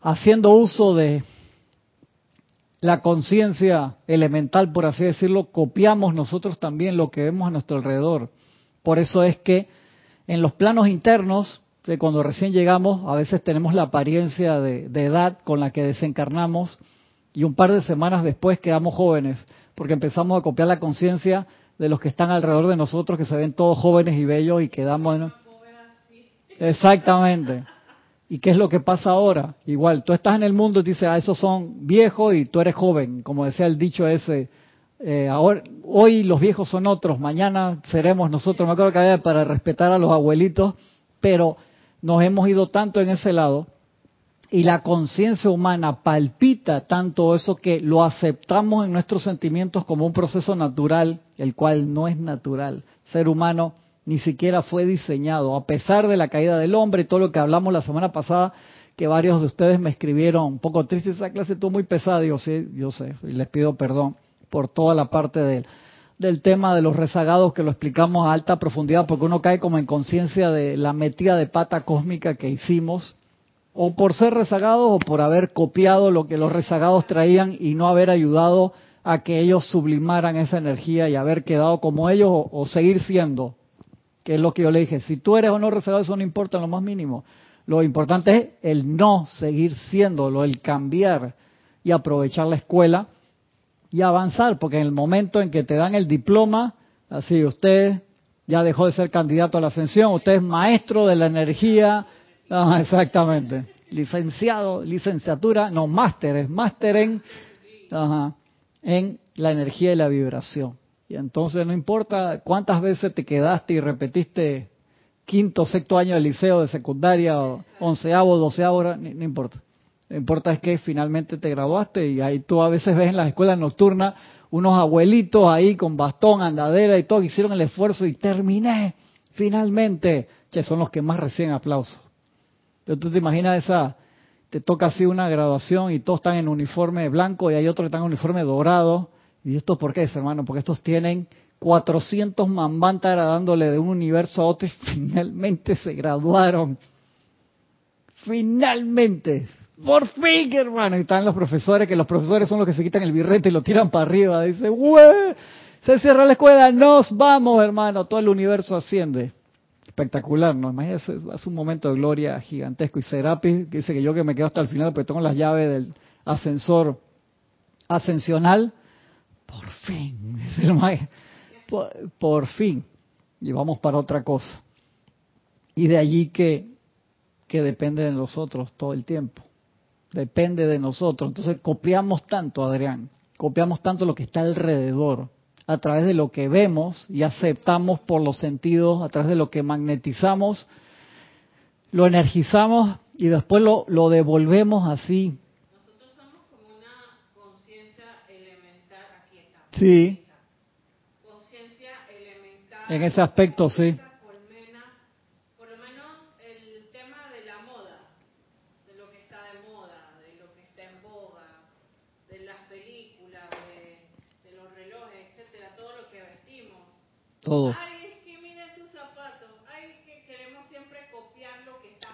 haciendo uso de la conciencia elemental, por así decirlo, copiamos nosotros también lo que vemos a nuestro alrededor. Por eso es que en los planos internos, cuando recién llegamos, a veces tenemos la apariencia de, edad con la que desencarnamos y un par de semanas después quedamos jóvenes, porque empezamos a copiar la conciencia de los que están alrededor de nosotros, que se ven todos jóvenes y bellos y quedamos... Exactamente. ¿Y qué es lo que pasa ahora? Igual, tú estás en el mundo y dices, ah, esos son viejos y tú eres joven, como decía el dicho ese. Eh, ahora, hoy los viejos son otros, mañana seremos nosotros. Me acuerdo que había para respetar a los abuelitos, pero nos hemos ido tanto en ese lado y la conciencia humana palpita tanto eso que lo aceptamos en nuestros sentimientos como un proceso natural, el cual no es natural. ser humano ni siquiera fue diseñado, a pesar de la caída del hombre y todo lo que hablamos la semana pasada, que varios de ustedes me escribieron un poco triste, esa clase estuvo muy pesada, digo, sí, yo sé, y les pido perdón por toda la parte del tema de los rezagados que lo explicamos a alta profundidad, porque uno cae como en conciencia de la metida de pata cósmica que hicimos, o por ser rezagados o por haber copiado lo que los rezagados traían y no haber ayudado a que ellos sublimaran esa energía y haber quedado como ellos o seguir siendo que es lo que yo le dije, si tú eres o no rezagado, eso no importa en lo más mínimo. Lo importante es el no seguir siéndolo, el cambiar y aprovechar la escuela y avanzar, porque en el momento en que te dan el diploma, así usted ya dejó de ser candidato a la ascensión, usted es maestro de la energía, exactamente, licenciado, licenciatura, no, máster, es máster en, en la energía y la vibración. Y entonces no importa cuántas veces te quedaste y repetiste quinto, sexto año de liceo, de secundaria, onceavo, doceavo, no, no importa. Lo importa es que finalmente te graduaste y ahí tú a veces ves en las escuelas nocturnas unos abuelitos ahí con bastón, andadera y todo, hicieron el esfuerzo y terminé, finalmente. Que son los que más reciben aplausos. Entonces tú te imaginas esa, te toca así una graduación y todos están en uniforme blanco y hay otros que están en uniforme dorado ¿Y esto por qué es, hermano? Porque estos tienen 400 mambantaras dándole de un universo a otro y <laughs> finalmente se graduaron. Finalmente. Por fin, hermano. Y están los profesores, que los profesores son los que se quitan el birrete y lo tiran para arriba. Dice. Se cierra la escuela, nos vamos, hermano. Todo el universo asciende. Espectacular, ¿no? Imagínese, es un momento de gloria gigantesco. Y Serapis dice que yo que me quedo hasta el final, porque tengo las llaves del ascensor ascensional por fin, <laughs> por, fin, y vamos para otra cosa. Y de allí que, que depende de nosotros todo el tiempo, depende de nosotros. Entonces copiamos tanto, Adrián, copiamos tanto lo que está alrededor, a través de lo que vemos y aceptamos por los sentidos, a través de lo que magnetizamos, lo energizamos y después lo, lo devolvemos así Sí. Conciencia elemental. En ese aspecto, sí. Por lo menos el tema de la moda, de lo que está de moda, de lo que está en boga, de las películas, de, los relojes, etcétera, todo lo que vestimos. Todo. Ay, es que miren sus zapatos. Ay, que queremos siempre copiar lo que está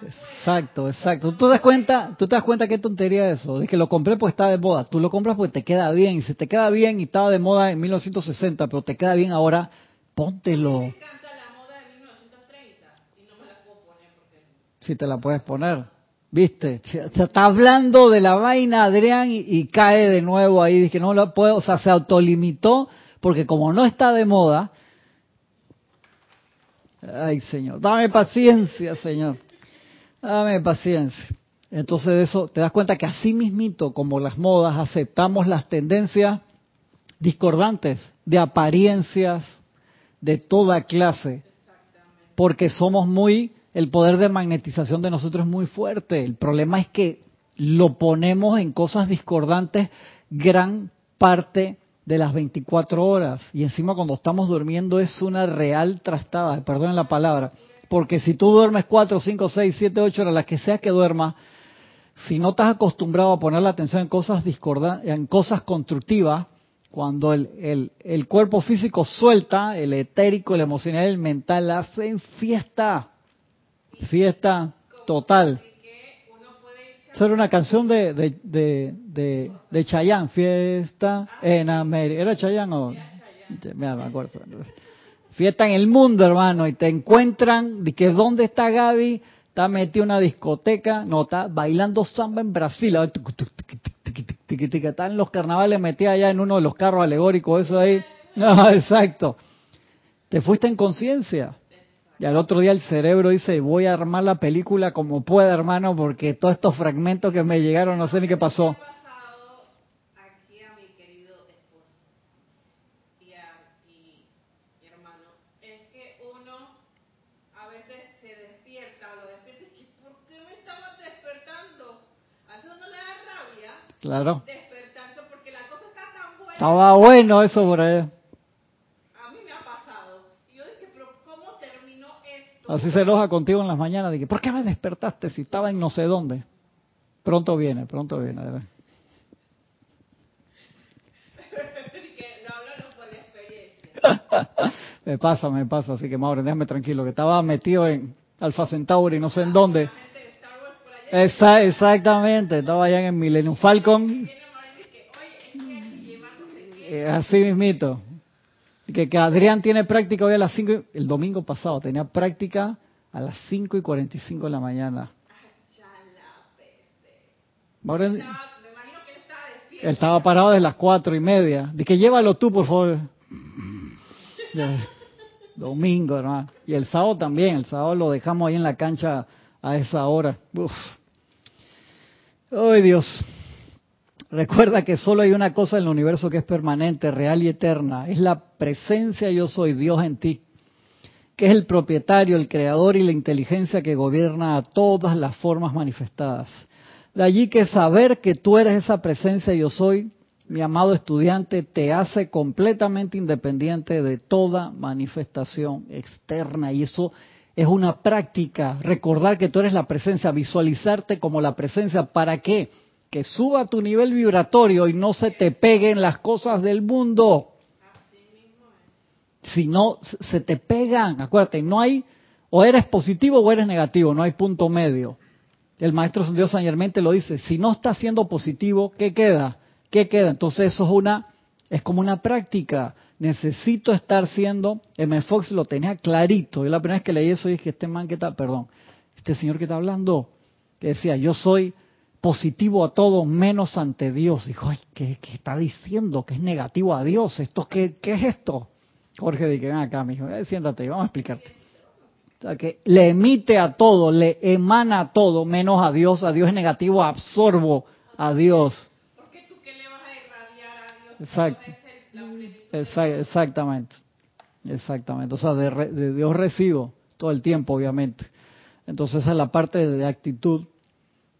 Exacto, exacto. ¿Tú te das cuenta, tú te das cuenta qué tontería eso? De que lo compré porque está de moda. Tú lo compras porque te queda bien. Y si te queda bien y estaba de moda en 1960, pero te queda bien ahora, póntelo. Me encanta la moda de 1930 y no me la puedo poner porque... Si te la puedes poner. ¿Viste? Se está hablando de la vaina Adrián y, cae de nuevo ahí. Dice que no lo puedo, o sea, se autolimitó porque como no está de moda, ay Señor, dame paciencia Señor. Dame paciencia. Entonces de eso te das cuenta que así mismito como las modas aceptamos las tendencias discordantes de apariencias de toda clase, porque somos muy, el poder de magnetización de nosotros es muy fuerte. El problema es que lo ponemos en cosas discordantes gran parte de las 24 horas y encima cuando estamos durmiendo es una real trastada, perdonen la palabra porque si tú duermes 4, 5, 6, 7, 8 horas, las que sea que duermas, si no estás acostumbrado a poner la atención en cosas en cosas constructivas, cuando el, el, el, cuerpo físico suelta, el etérico, el emocional, el mental, hacen fiesta. Fiesta total. Eso era una canción de, de, de, de, Chayanne, Fiesta en América. ¿Era Chayanne o...? me acuerdo fiesta en el mundo, hermano, y te encuentran de que dónde está Gaby, está metido en una discoteca, no, está bailando samba en Brasil, está en los carnavales metida allá en uno de los carros alegóricos, eso ahí. <laughs> No, exacto. Te fuiste en conciencia. Y al otro día el cerebro dice, voy a armar la película como pueda, hermano, porque todos estos fragmentos que me llegaron, no sé ni qué pasó. aquí a mi querido esposo y a ti, hermano, es que uno a veces se despierta, lo despierta y dice, ¿por qué me estaban despertando? A eso no le da rabia. Claro. Porque la cosa está tan buena. Estaba bueno eso por ahí. Así se enoja contigo en las mañanas. De que, ¿por qué me despertaste si estaba en no sé dónde? Pronto viene, pronto viene. <laughs> me pasa, me pasa. Así que, Mauro, déjame tranquilo. Que estaba metido en Alfa Centauri, no sé en dónde. exactamente, estaba allá en Millennium Falcon. Eh, así mismito. Que, que Adrián tiene práctica hoy a las 5, el domingo pasado tenía práctica a las 5 y 45 de la mañana. Ahora, él estaba parado desde las 4 y media. Dije, llévalo tú, por favor. Domingo, hermano. Y el sábado también. El sábado lo dejamos ahí en la cancha a esa hora. Uf. ¡Ay, Dios! Recuerda que solo hay una cosa en el universo que es permanente, real y eterna. Es la presencia yo soy, Dios en ti, que es el propietario, el creador y la inteligencia que gobierna a todas las formas manifestadas. De allí que saber que tú eres esa presencia yo soy, mi amado estudiante, te hace completamente independiente de toda manifestación externa. Y eso es una práctica, recordar que tú eres la presencia, visualizarte como la presencia. ¿Para qué? Que suba tu nivel vibratorio y no se te peguen las cosas del mundo. Si no, se te pegan. Acuérdate, no hay, o eres positivo o eres negativo, no hay punto medio. El maestro Dios San lo dice, si no estás siendo positivo, ¿qué queda? ¿Qué queda? Entonces eso es una, es como una práctica. Necesito estar siendo, M. Fox lo tenía clarito. Yo la primera vez que leí eso dije, este man que está, perdón, este señor que está hablando, que decía, yo soy positivo a todo menos ante Dios. Dijo, ay, ¿qué, está diciendo? Que es negativo a Dios. ¿Esto qué, qué es esto? Jorge dije, ven acá, mijo, eh, siéntate, vamos a explicarte. O sea, que le emite a todo, le emana a todo, menos a Dios. A Dios es negativo, absorbo a Dios. Porque tú qué le vas a irradiar a Dios. exactamente. Exactamente. O sea, de, de Dios recibo todo el tiempo, obviamente. Entonces esa es la parte de actitud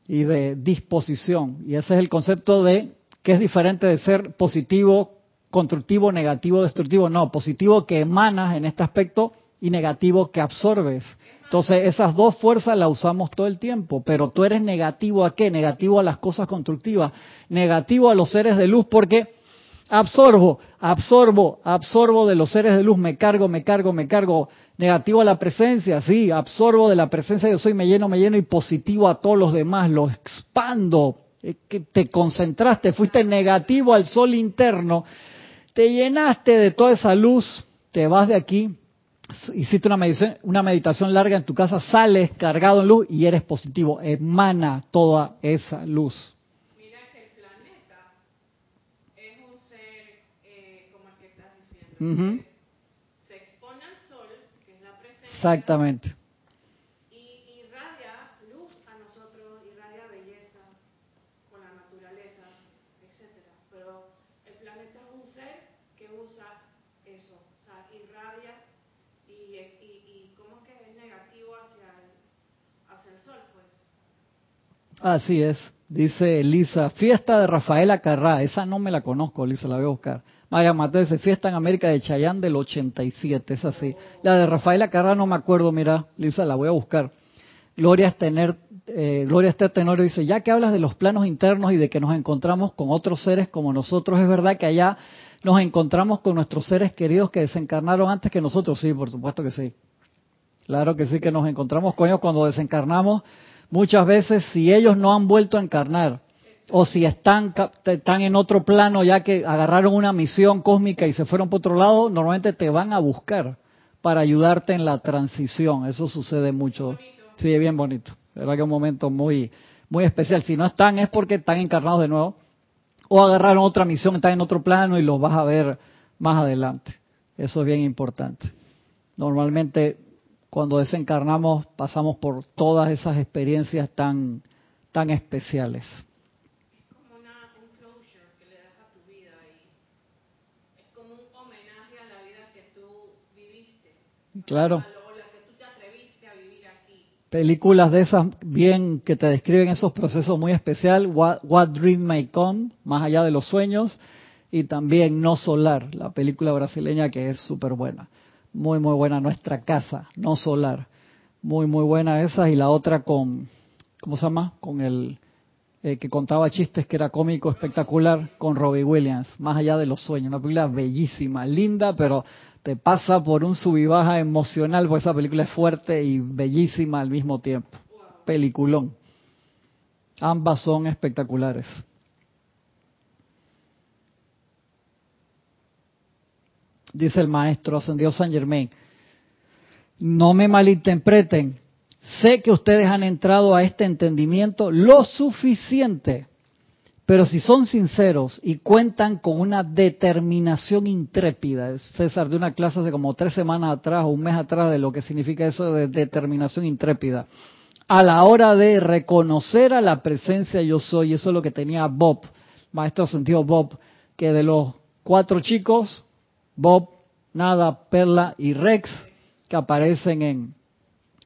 y de disposición. Y ese es el concepto de que es diferente de ser positivo, constructivo, negativo, destructivo. No, positivo que emanas en este aspecto y negativo que absorbes. Entonces esas dos fuerzas las usamos todo el tiempo, pero tú eres negativo a qué? Negativo a las cosas constructivas, negativo a los seres de luz porque absorbo, absorbo, absorbo de los seres de luz, me cargo, me cargo, me cargo, Negativo a la presencia, sí, absorbo de la presencia yo soy, me lleno, me lleno y positivo a todos los demás, lo expando. Te concentraste, fuiste negativo al sol interno, te llenaste de toda esa luz, te vas de aquí, hiciste una meditación, una meditación larga en tu casa, sales cargado en luz y eres positivo, emana toda esa luz. Mira que el planeta es un ser eh, como el que estás diciendo. Exactamente. Y irradia luz a nosotros, irradia belleza con la naturaleza, etcétera. Pero el planeta es un ser que usa eso, o sea, irradia y, y, cómo que es negativo hacia el, hacia el sol, pues. Así es. Dice Elisa, fiesta de Rafaela Carrá, esa no me la conozco, Lisa, la voy a buscar. María Mateo dice, fiesta en América de Chayán del 87, es así. La de Rafaela Carrá no me acuerdo, mira, Lisa, la voy a buscar. Gloria Estener, eh, Gloria Esther Tenorio dice, ya que hablas de los planos internos y de que nos encontramos con otros seres como nosotros, es verdad que allá nos encontramos con nuestros seres queridos que desencarnaron antes que nosotros, sí, por supuesto que sí. Claro que sí que nos encontramos con ellos cuando desencarnamos. Muchas veces, si ellos no han vuelto a encarnar, o si están, están en otro plano ya que agarraron una misión cósmica y se fueron por otro lado, normalmente te van a buscar para ayudarte en la transición. Eso sucede mucho. Sí, es bien bonito. La verdad que un momento muy, muy especial. Si no están es porque están encarnados de nuevo o agarraron otra misión, están en otro plano y los vas a ver más adelante. Eso es bien importante. Normalmente cuando desencarnamos pasamos por todas esas experiencias tan, tan especiales. Es como una, un closure que le das a tu vida y es como un homenaje a la vida que tú viviste. Claro. A lo- o la que tú te atreviste a vivir aquí. Películas de esas bien que te describen esos procesos muy especial, What, What Dream May Come, más allá de los sueños, y también No Solar, la película brasileña que es súper buena. Muy, muy buena nuestra casa, No Solar. Muy, muy buena esa y la otra con, ¿cómo se llama? Con el eh, que contaba chistes que era cómico espectacular con Robbie Williams, más allá de los sueños, una película bellísima, linda, pero te pasa por un sub y baja emocional, porque esa película es fuerte y bellísima al mismo tiempo. Peliculón. Ambas son espectaculares. Dice el maestro ascendido San Germain. No me malinterpreten. Sé que ustedes han entrado a este entendimiento lo suficiente, pero si son sinceros y cuentan con una determinación intrépida, César, de una clase hace como tres semanas atrás o un mes atrás de lo que significa eso de determinación intrépida, a la hora de reconocer a la presencia yo soy, eso es lo que tenía Bob, maestro sentido Bob, que de los cuatro chicos, Bob, Nada, Perla y Rex, que aparecen en,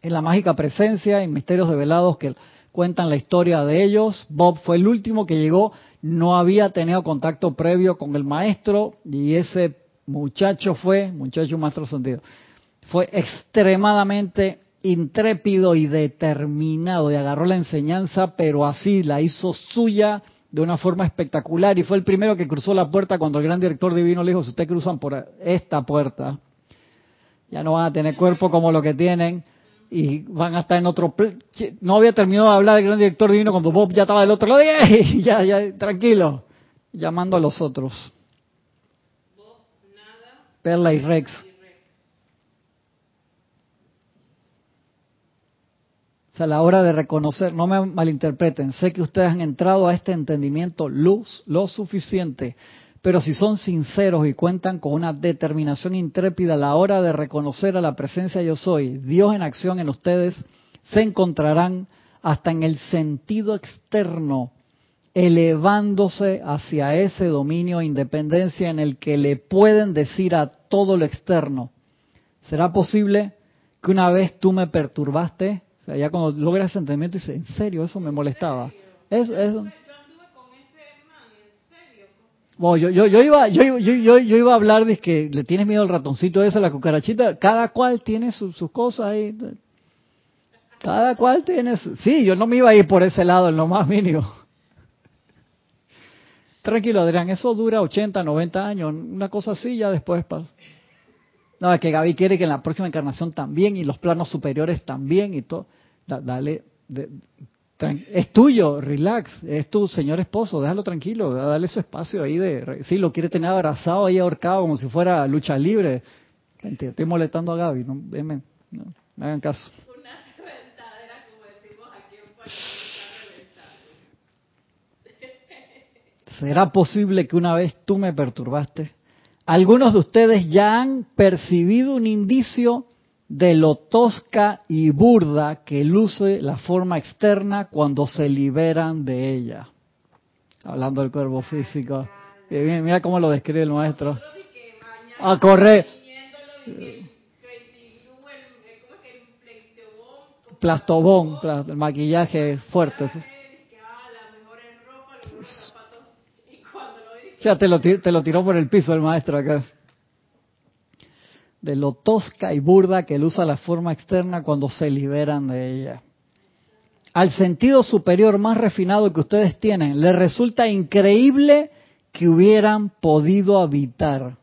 en la mágica presencia, en Misterios Develados, que cuentan la historia de ellos. Bob fue el último que llegó, no había tenido contacto previo con el maestro y ese muchacho fue, muchacho maestro sentido, fue extremadamente intrépido y determinado y agarró la enseñanza, pero así la hizo suya de una forma espectacular y fue el primero que cruzó la puerta cuando el gran director divino le dijo, si ustedes cruzan por esta puerta, ya no van a tener cuerpo como lo que tienen y van a estar en otro... No había terminado de hablar el gran director divino cuando Bob ya estaba del otro lado <laughs> y ya, ya, tranquilo, llamando a los otros. Bob, Perla y Rex. y Rex. O sea, a la hora de reconocer, no me malinterpreten, sé que ustedes han entrado a este entendimiento luz lo suficiente, pero si son sinceros y cuentan con una determinación intrépida a la hora de reconocer a la presencia yo soy, Dios en acción en ustedes, se encontrarán hasta en el sentido externo, elevándose hacia ese dominio e independencia en el que le pueden decir a todo lo externo, ¿será posible que una vez tú me perturbaste? O sea, ya cuando logras ese entendimiento dices, en serio, eso me molestaba. Es, es, Yo anduve con ese man, en serio. Bueno, yo, yo, iba, yo, yo, yo, iba a hablar de que le tienes miedo al ratoncito ese, a la cucarachita. Cada cual tiene su- sus cosas ahí. Cada cual tiene su... Sí, yo no me iba a ir por ese lado en lo más mínimo. Tranquilo, Adrián, eso dura 80, 90 años, una cosa así, ya después pasa. No, es que Gaby quiere que en la próxima encarnación también y los planos superiores también y todo. Da- dale, de- es tuyo, relax, es tu señor esposo, déjalo tranquilo, dale su espacio ahí de... Sí, lo quiere tener abrazado ahí ahorcado como si fuera lucha libre. Gente, estoy molestando a Gaby, no, denme- no, me hagan caso. Una reventadera, como decimos aquí en Puerto Rico, reventado. ¿Será posible que una vez tú me perturbaste? Algunos de ustedes ya han percibido un indicio de lo tosca y burda que luce la forma externa cuando se liberan de ella. Hablando del cuerpo físico. Y Mira, cómo lo describe el maestro. A correr. tiñéndolo, di que Crazy Glue, el- el- ¿cómo es que el pleitobón? Plastobón, pla- el maquillaje fuerte. ah, lo, ti- te lo tiró por el piso el maestro acá. De lo tosca y burda que usa la forma externa cuando se liberan de ella. Al sentido superior más refinado que ustedes tienen, les resulta increíble que hubieran podido habitar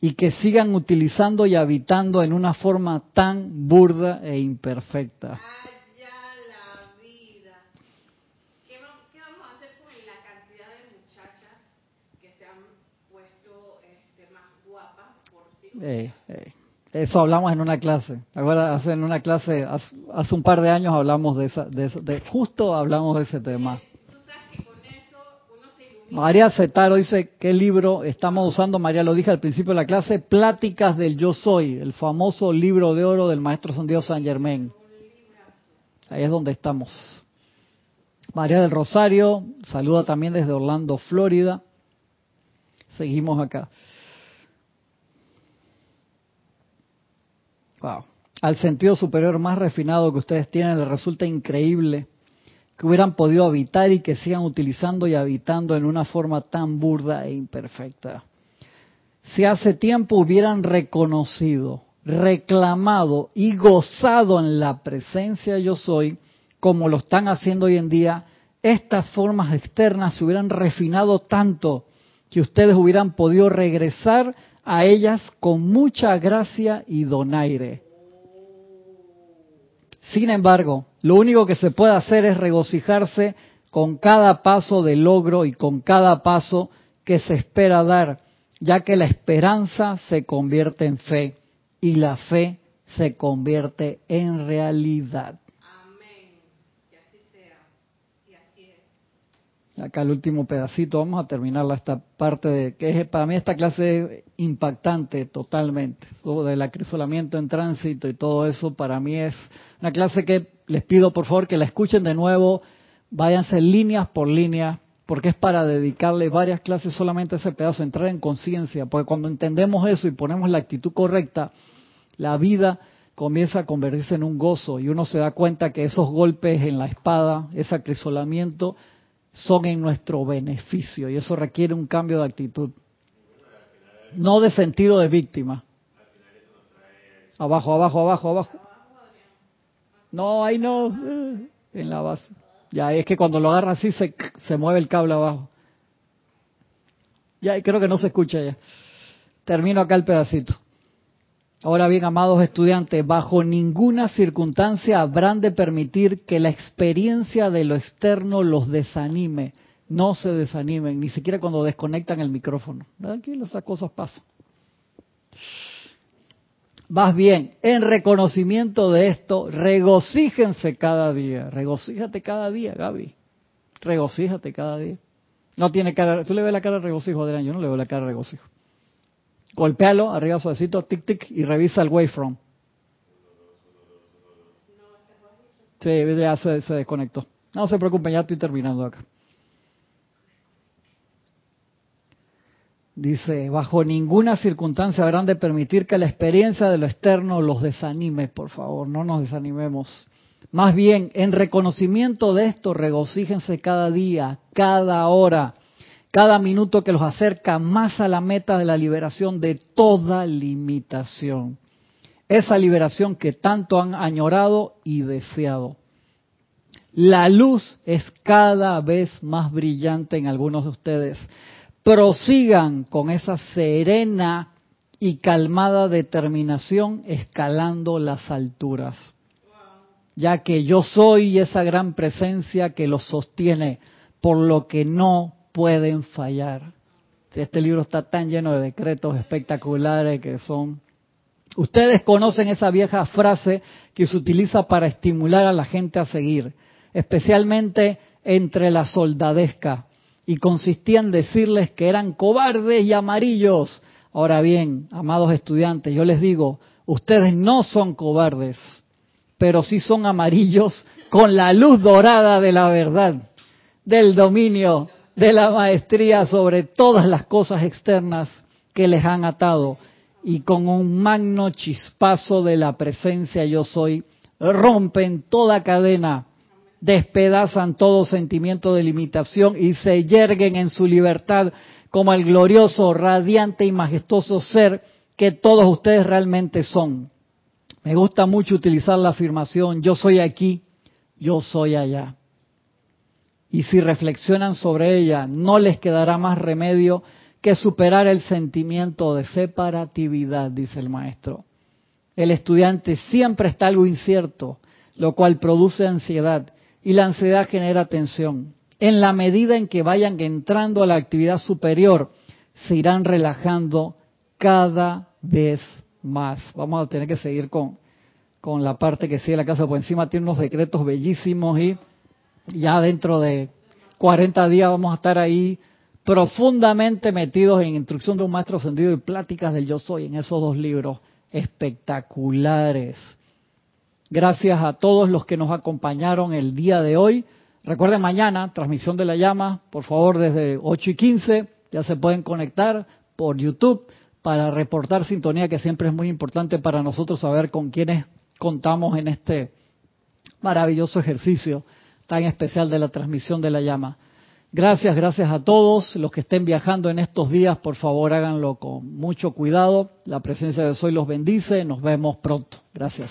y que sigan utilizando y habitando en una forma tan burda e imperfecta. allá la vida. ¿Qué, va- qué vamos a hacer con la cantidad de muchachas que se han puesto este, más guapas por sí? Eh, eh, Eso hablamos en una clase. Ahora, hace en una clase, hace, hace un par de años hablamos de esa, de, eso- de- justo hablamos de ese tema. Tú sabes que con eso uno se ilumina María Cetaro dice, ¿qué libro estamos usando? María lo dije al principio de la clase, Pláticas del Yo Soy, el famoso libro de oro del maestro San San Germain. Ahí es donde estamos. María del Rosario, saluda también desde Orlando, Florida. Seguimos acá. Al sentido superior más refinado que ustedes tienen, les resulta increíble que hubieran podido habitar y que sigan utilizando y habitando en una forma tan burda e imperfecta. Si hace tiempo hubieran reconocido, reclamado y gozado en la presencia yo soy, como lo están haciendo hoy en día, estas formas externas se hubieran refinado tanto que ustedes hubieran podido regresar a ellas con mucha gracia y donaire. Sin embargo, lo único que se puede hacer es regocijarse con cada paso de logro y con cada paso que se espera dar, ya que la esperanza se convierte en fe y la fe se convierte en realidad. Acá el último pedacito, vamos a terminar esta parte de que es para mí esta clase es impactante totalmente, todo del acrisolamiento en tránsito y todo eso para mí es una clase que les pido por favor que la escuchen de nuevo, váyanse líneas por línea, porque es para dedicarle varias clases solamente a ese pedazo, entrar en conciencia, porque cuando entendemos eso y ponemos la actitud correcta, la vida comienza a convertirse en un gozo y uno se da cuenta que esos golpes en la espada, ese acrisolamiento, son en nuestro beneficio y eso requiere un cambio de actitud. No de sentido de víctima. Abajo, abajo, abajo, abajo. No, ahí no. Eh, en la base. Ya, es que cuando lo agarra así se, se mueve el cable abajo. Ya, creo que no se escucha ya. Termino acá el pedacito. Ahora bien, amados estudiantes, bajo ninguna circunstancia habrán de permitir que la experiencia de lo externo los desanime. No se desanimen, ni siquiera cuando desconectan el micrófono. Tranquilo, esas cosas pasan. Vas bien, en reconocimiento de esto, regocíjense cada día. Regocíjate cada día, Gaby. Regocíjate cada día. No tiene cara, tú le ves la cara de regocijo, Adrián, yo no le veo la cara de regocijo. Golpéalo, arriba suavecito, tic tic, y revisa el wavefront. Sí, ya se, se desconectó. No se preocupen, ya estoy terminando acá. Dice, bajo ninguna circunstancia habrán de permitir que la experiencia de lo externo los desanime, por favor, no nos desanimemos. Más bien, en reconocimiento de esto, regocíjense cada día, cada hora, cada minuto que los acerca más a la meta de la liberación de toda limitación. Esa liberación que tanto han añorado y deseado. La luz es cada vez más brillante en algunos de ustedes. Prosigan con esa serena y calmada determinación escalando las alturas. Ya que yo soy esa gran presencia que los sostiene, por lo que no pueden fallar. Este libro está tan lleno de decretos espectaculares que son... Ustedes conocen esa vieja frase que se utiliza para estimular a la gente a seguir, especialmente entre la soldadesca, y consistía en decirles que eran cobardes y amarillos. Ahora bien, amados estudiantes, yo les digo, ustedes no son cobardes, pero sí son amarillos con la luz dorada de la verdad, del dominio de la maestría sobre todas las cosas externas que les han atado y con un magno chispazo de la presencia yo soy, rompen toda cadena, despedazan todo sentimiento de limitación y se yerguen en su libertad como el glorioso, radiante y majestuoso ser que todos ustedes realmente son. Me gusta mucho utilizar la afirmación yo soy aquí, yo soy allá y si reflexionan sobre ella, no les quedará más remedio que superar el sentimiento de separatividad, dice el maestro. El estudiante siempre está algo incierto, lo cual produce ansiedad y la ansiedad genera tensión. En la medida en que vayan entrando a la actividad superior, se irán relajando cada vez más. Vamos a tener que seguir con, con la parte que sigue la casa, por encima tiene unos secretos bellísimos y ya dentro de 40 días vamos a estar ahí profundamente metidos en Instrucción de un Maestro Ascendido y Pláticas del Yo Soy, en esos dos libros espectaculares. Gracias a todos los que nos acompañaron el día de hoy. Recuerden mañana, transmisión de la llama, por favor, desde 8 y 15, ya se pueden conectar por YouTube para reportar sintonía, que siempre es muy importante para nosotros saber con quiénes contamos en este maravilloso ejercicio tan especial de la transmisión de la llama. Gracias, gracias a todos. Los que estén viajando en estos días, por favor háganlo con mucho cuidado. La presencia de Soy los bendice. Nos vemos pronto. Gracias.